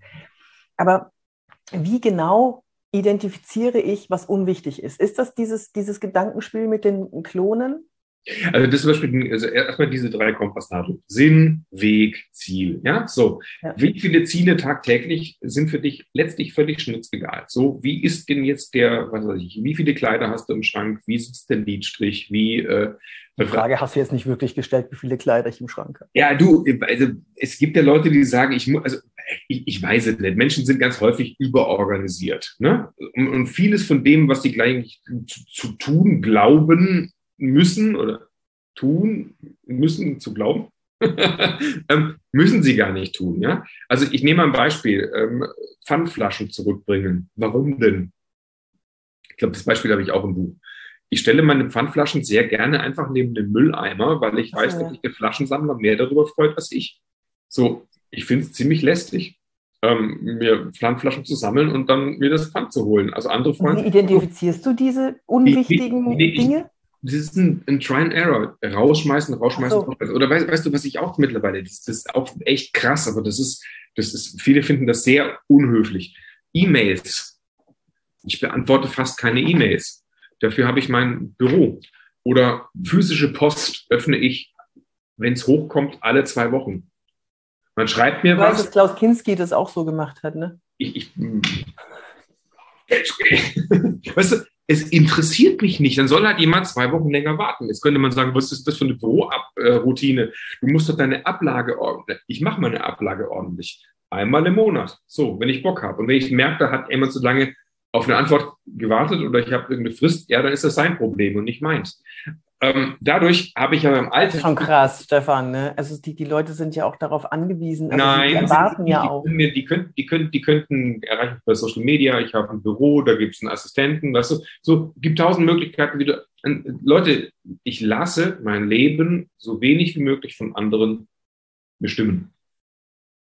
Aber wie genau identifiziere ich, was unwichtig ist? Ist das dieses, dieses Gedankenspiel mit den Klonen? Also das ist zum Beispiel also erstmal diese drei Kompassnadeln. Sinn, Weg, Ziel. Ja, so. Ja. Wie viele Ziele tagtäglich sind für dich letztlich völlig schnitzegal? So, wie ist denn jetzt der, was weiß ich, wie viele Kleider hast du im Schrank? Wie sitzt der Lidstrich? Wie, äh, die Frage hast du jetzt nicht wirklich gestellt, wie viele Kleider ich im Schrank habe. Ja, du, also es gibt ja Leute, die sagen, ich muss, also ich, ich weiß es nicht. Menschen sind ganz häufig überorganisiert. Ne? Und, und vieles von dem, was sie gleich zu, zu tun glauben, müssen oder tun müssen zu glauben, ähm, müssen sie gar nicht tun. Ja? Also ich nehme ein Beispiel, ähm, Pfandflaschen zurückbringen. Warum denn? Ich glaube, das Beispiel habe ich auch im Buch. Ich stelle meine Pfandflaschen sehr gerne einfach neben den Mülleimer, weil ich weiß, dass sich der Flaschensammler mehr darüber freut als ich. So, ich finde es ziemlich lästig, ähm, mir Pfandflaschen zu sammeln und dann mir das Pfand zu holen. Also andere Freunde. Wie identifizierst du diese unwichtigen die, die, Dinge? Das ist ein, ein Try and Error. Rausschmeißen, rausschmeißen. So. Oder weißt, weißt, du, was ich auch mittlerweile, das, das, ist auch echt krass, aber das ist, das ist, viele finden das sehr unhöflich. E-Mails. Ich beantworte fast keine E-Mails. Dafür habe ich mein Büro. Oder physische Post öffne ich, wenn es hochkommt, alle zwei Wochen. Man schreibt mir ich was. Weiß, dass Klaus Kinski das auch so gemacht hat, ne? Ich, ich, weißt du, es interessiert mich nicht. Dann soll halt jemand zwei Wochen länger warten. Jetzt könnte man sagen, was ist das für eine Büroroutine? Du musst doch deine Ablage ordentlich. Ich mache meine Ablage ordentlich. Einmal im Monat. So, wenn ich Bock habe. Und wenn ich merke, da hat jemand zu lange auf eine Antwort gewartet oder ich habe irgendeine Frist, ja, dann ist das sein Problem und nicht meins. Ähm, dadurch habe ich ja im Alter. Schon krass, Stefan. Ne? Also die, die Leute sind ja auch darauf angewiesen. Also Nein, die erwarten die, ja auch. Die, die, könnten, die, könnten, die könnten erreichen bei Social Media. Ich habe ein Büro, da gibt es einen Assistenten. Weißt du, so gibt tausend Möglichkeiten, wie du. Leute, ich lasse mein Leben so wenig wie möglich von anderen bestimmen.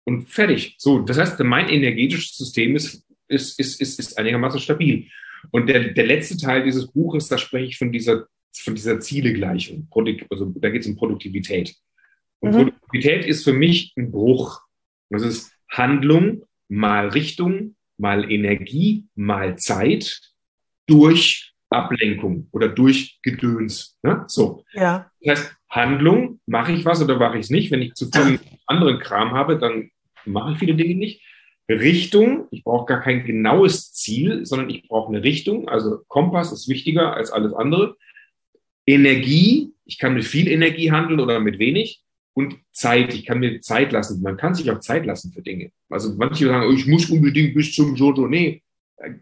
Und fertig. So, das heißt, mein energetisches System ist, ist, ist, ist, ist einigermaßen stabil. Und der, der letzte Teil dieses Buches, da spreche ich von dieser von dieser Zielegleichung. Also da geht es um Produktivität. Und mhm. Produktivität ist für mich ein Bruch. Das ist Handlung mal Richtung, mal Energie, mal Zeit durch Ablenkung oder durch Gedöns. Ne? So. Ja. Das heißt, Handlung, mache ich was oder mache ich es nicht? Wenn ich zu viel anderen Kram habe, dann mache ich viele Dinge nicht. Richtung, ich brauche gar kein genaues Ziel, sondern ich brauche eine Richtung. Also Kompass ist wichtiger als alles andere. Energie, ich kann mit viel Energie handeln oder mit wenig. Und Zeit, ich kann mir Zeit lassen. Man kann sich auch Zeit lassen für Dinge. Also manche sagen, oh, ich muss unbedingt bis zum Jojo. Nee,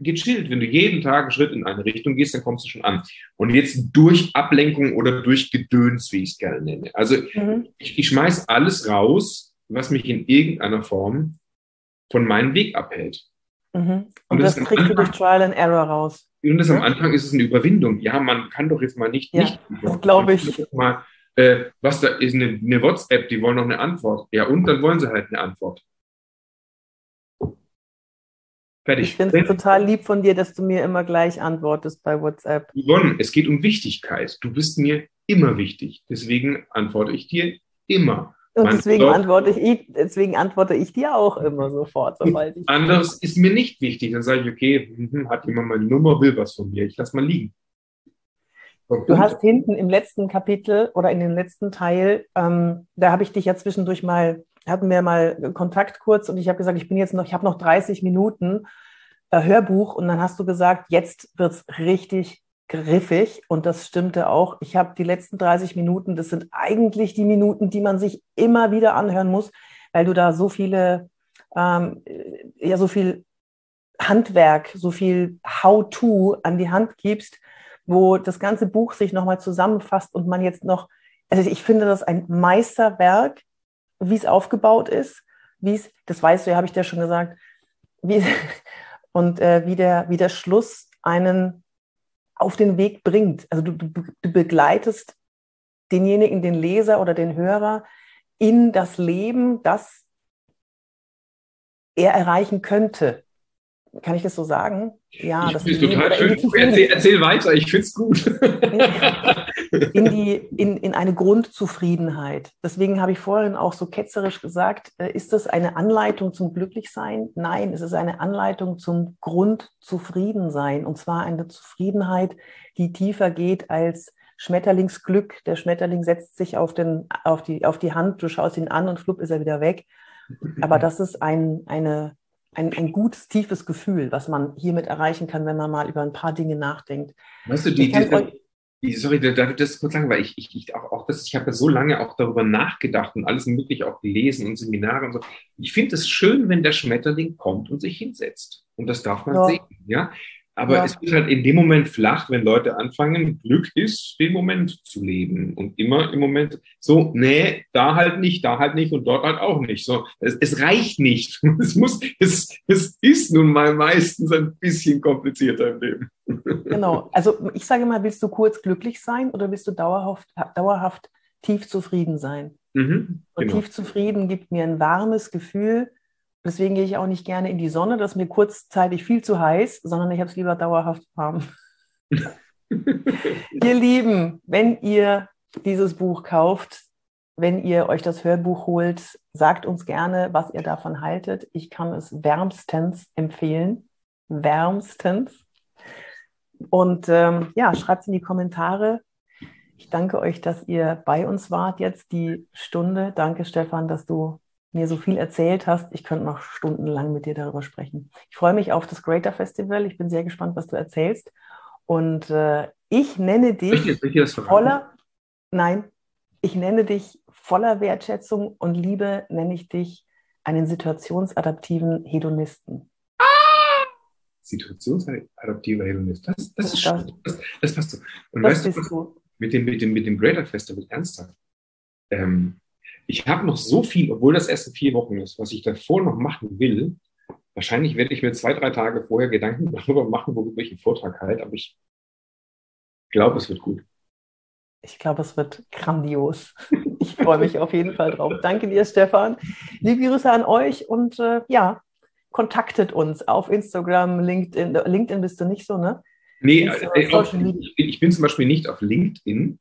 gechillt. Wenn du jeden Tag einen Schritt in eine Richtung gehst, dann kommst du schon an. Und jetzt durch Ablenkung oder durch Gedöns, wie ich es gerne nenne. Also mhm. ich, ich schmeiß alles raus, was mich in irgendeiner Form von meinem Weg abhält. Mhm. Und, Und, das, das kriegst du durch Trial and Error raus. Und das am Anfang ist es eine Überwindung. Ja, man kann doch jetzt mal nicht, ja, nicht. Das glaube ich. Mal, äh, was da ist eine, eine WhatsApp, die wollen noch eine Antwort. Ja, und dann wollen sie halt eine Antwort. Fertig. Ich finde es total lieb von dir, dass du mir immer gleich antwortest bei WhatsApp. Yvonne, es geht um Wichtigkeit. Du bist mir immer wichtig. Deswegen antworte ich dir immer. Und deswegen antworte, ich, deswegen antworte ich dir auch immer sofort, sobald ich. Anderes ist mir nicht wichtig. Dann sage ich, okay, hm, hat jemand meine Nummer, will was von mir. Ich lasse mal liegen. Du hast hinten im letzten Kapitel oder in dem letzten Teil, ähm, da habe ich dich ja zwischendurch mal, hatten wir mal Kontakt kurz und ich habe gesagt, ich bin jetzt noch, ich habe noch 30 Minuten äh, Hörbuch und dann hast du gesagt, jetzt wird es richtig griffig und das stimmte auch. Ich habe die letzten 30 Minuten, das sind eigentlich die Minuten, die man sich immer wieder anhören muss, weil du da so viele, ähm, ja, so viel Handwerk, so viel How-to an die Hand gibst, wo das ganze Buch sich nochmal zusammenfasst und man jetzt noch, also ich finde das ein Meisterwerk, wie es aufgebaut ist, wie es, das weißt du, ja, habe ich dir schon gesagt, wie, und äh, wie, der, wie der Schluss einen auf den Weg bringt. Also du, du, du begleitest denjenigen, den Leser oder den Hörer in das Leben, das er erreichen könnte. Kann ich das so sagen? Ja, ich das ist total schön. Erzähl, erzähl, weiter, ich finde es gut. In, die, in, in eine Grundzufriedenheit. Deswegen habe ich vorhin auch so ketzerisch gesagt, äh, ist das eine Anleitung zum Glücklichsein? Nein, es ist eine Anleitung zum Grundzufriedensein. Und zwar eine Zufriedenheit, die tiefer geht als Schmetterlingsglück. Der Schmetterling setzt sich auf, den, auf, die, auf die Hand, du schaust ihn an und flupp ist er wieder weg. Aber das ist ein, eine ein, ein gutes, tiefes Gefühl, was man hiermit erreichen kann, wenn man mal über ein paar Dinge nachdenkt. Weißt du, die, die, sorry, darf ich das kurz sagen, weil ich, ich, ich auch, auch das, ich habe ja so lange auch darüber nachgedacht und alles mögliche auch gelesen und Seminare und so. Ich finde es schön, wenn der Schmetterling kommt und sich hinsetzt. Und das darf man ja. sehen. Ja? Aber ja. es wird halt in dem Moment flach, wenn Leute anfangen, Glück ist, den Moment zu leben. Und immer im Moment so, nee, da halt nicht, da halt nicht und dort halt auch nicht. So, es, es reicht nicht. Es muss, es, es ist nun mal meistens ein bisschen komplizierter im Leben. Genau. Also ich sage mal, willst du kurz glücklich sein oder willst du dauerhaft, dauerhaft tief zufrieden sein? Mhm, genau. Und tief zufrieden gibt mir ein warmes Gefühl, Deswegen gehe ich auch nicht gerne in die Sonne, das ist mir kurzzeitig viel zu heiß, sondern ich habe es lieber dauerhaft warm. ihr Lieben, wenn ihr dieses Buch kauft, wenn ihr euch das Hörbuch holt, sagt uns gerne, was ihr davon haltet. Ich kann es wärmstens empfehlen. Wärmstens. Und ähm, ja, schreibt es in die Kommentare. Ich danke euch, dass ihr bei uns wart jetzt die Stunde. Danke, Stefan, dass du mir so viel erzählt hast. Ich könnte noch stundenlang mit dir darüber sprechen. Ich freue mich auf das Greater Festival. Ich bin sehr gespannt, was du erzählst. Und äh, ich nenne dich ich verraten? voller, nein, ich nenne dich voller Wertschätzung und Liebe, nenne ich dich einen situationsadaptiven Hedonisten. Situationsadaptiver Hedonist. Das, das ist Das-. Das, das passt so. Und weißt du, du. mit dem, mit dem, mit dem Greater Festival ernsthaft. Ähm, ich habe noch so viel, obwohl das erst in vier Wochen ist, was ich davor noch machen will. Wahrscheinlich werde ich mir zwei, drei Tage vorher Gedanken darüber machen, worüber ich einen Vortrag halte, aber ich glaube, es wird gut. Ich glaube, es wird grandios. Ich freue mich auf jeden Fall drauf. Danke dir, Stefan. Liebe Grüße an euch und äh, ja, kontaktet uns auf Instagram, LinkedIn. LinkedIn bist du nicht so, ne? Nee, Insta- äh, ich, ich bin zum Beispiel nicht auf LinkedIn,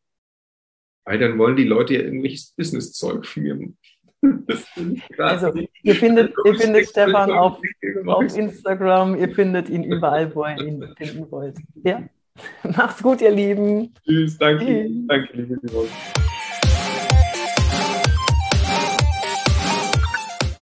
weil dann wollen die Leute ja irgendwelches Business-Zeug von mir. Also, ihr findet, ihr findet Stefan auf, auf Instagram, ihr findet ihn überall, wo ihr ihn finden wollt. Ja? Macht's gut, ihr Lieben. Tschüss, danke. Tschüss. Danke, liebe Leute.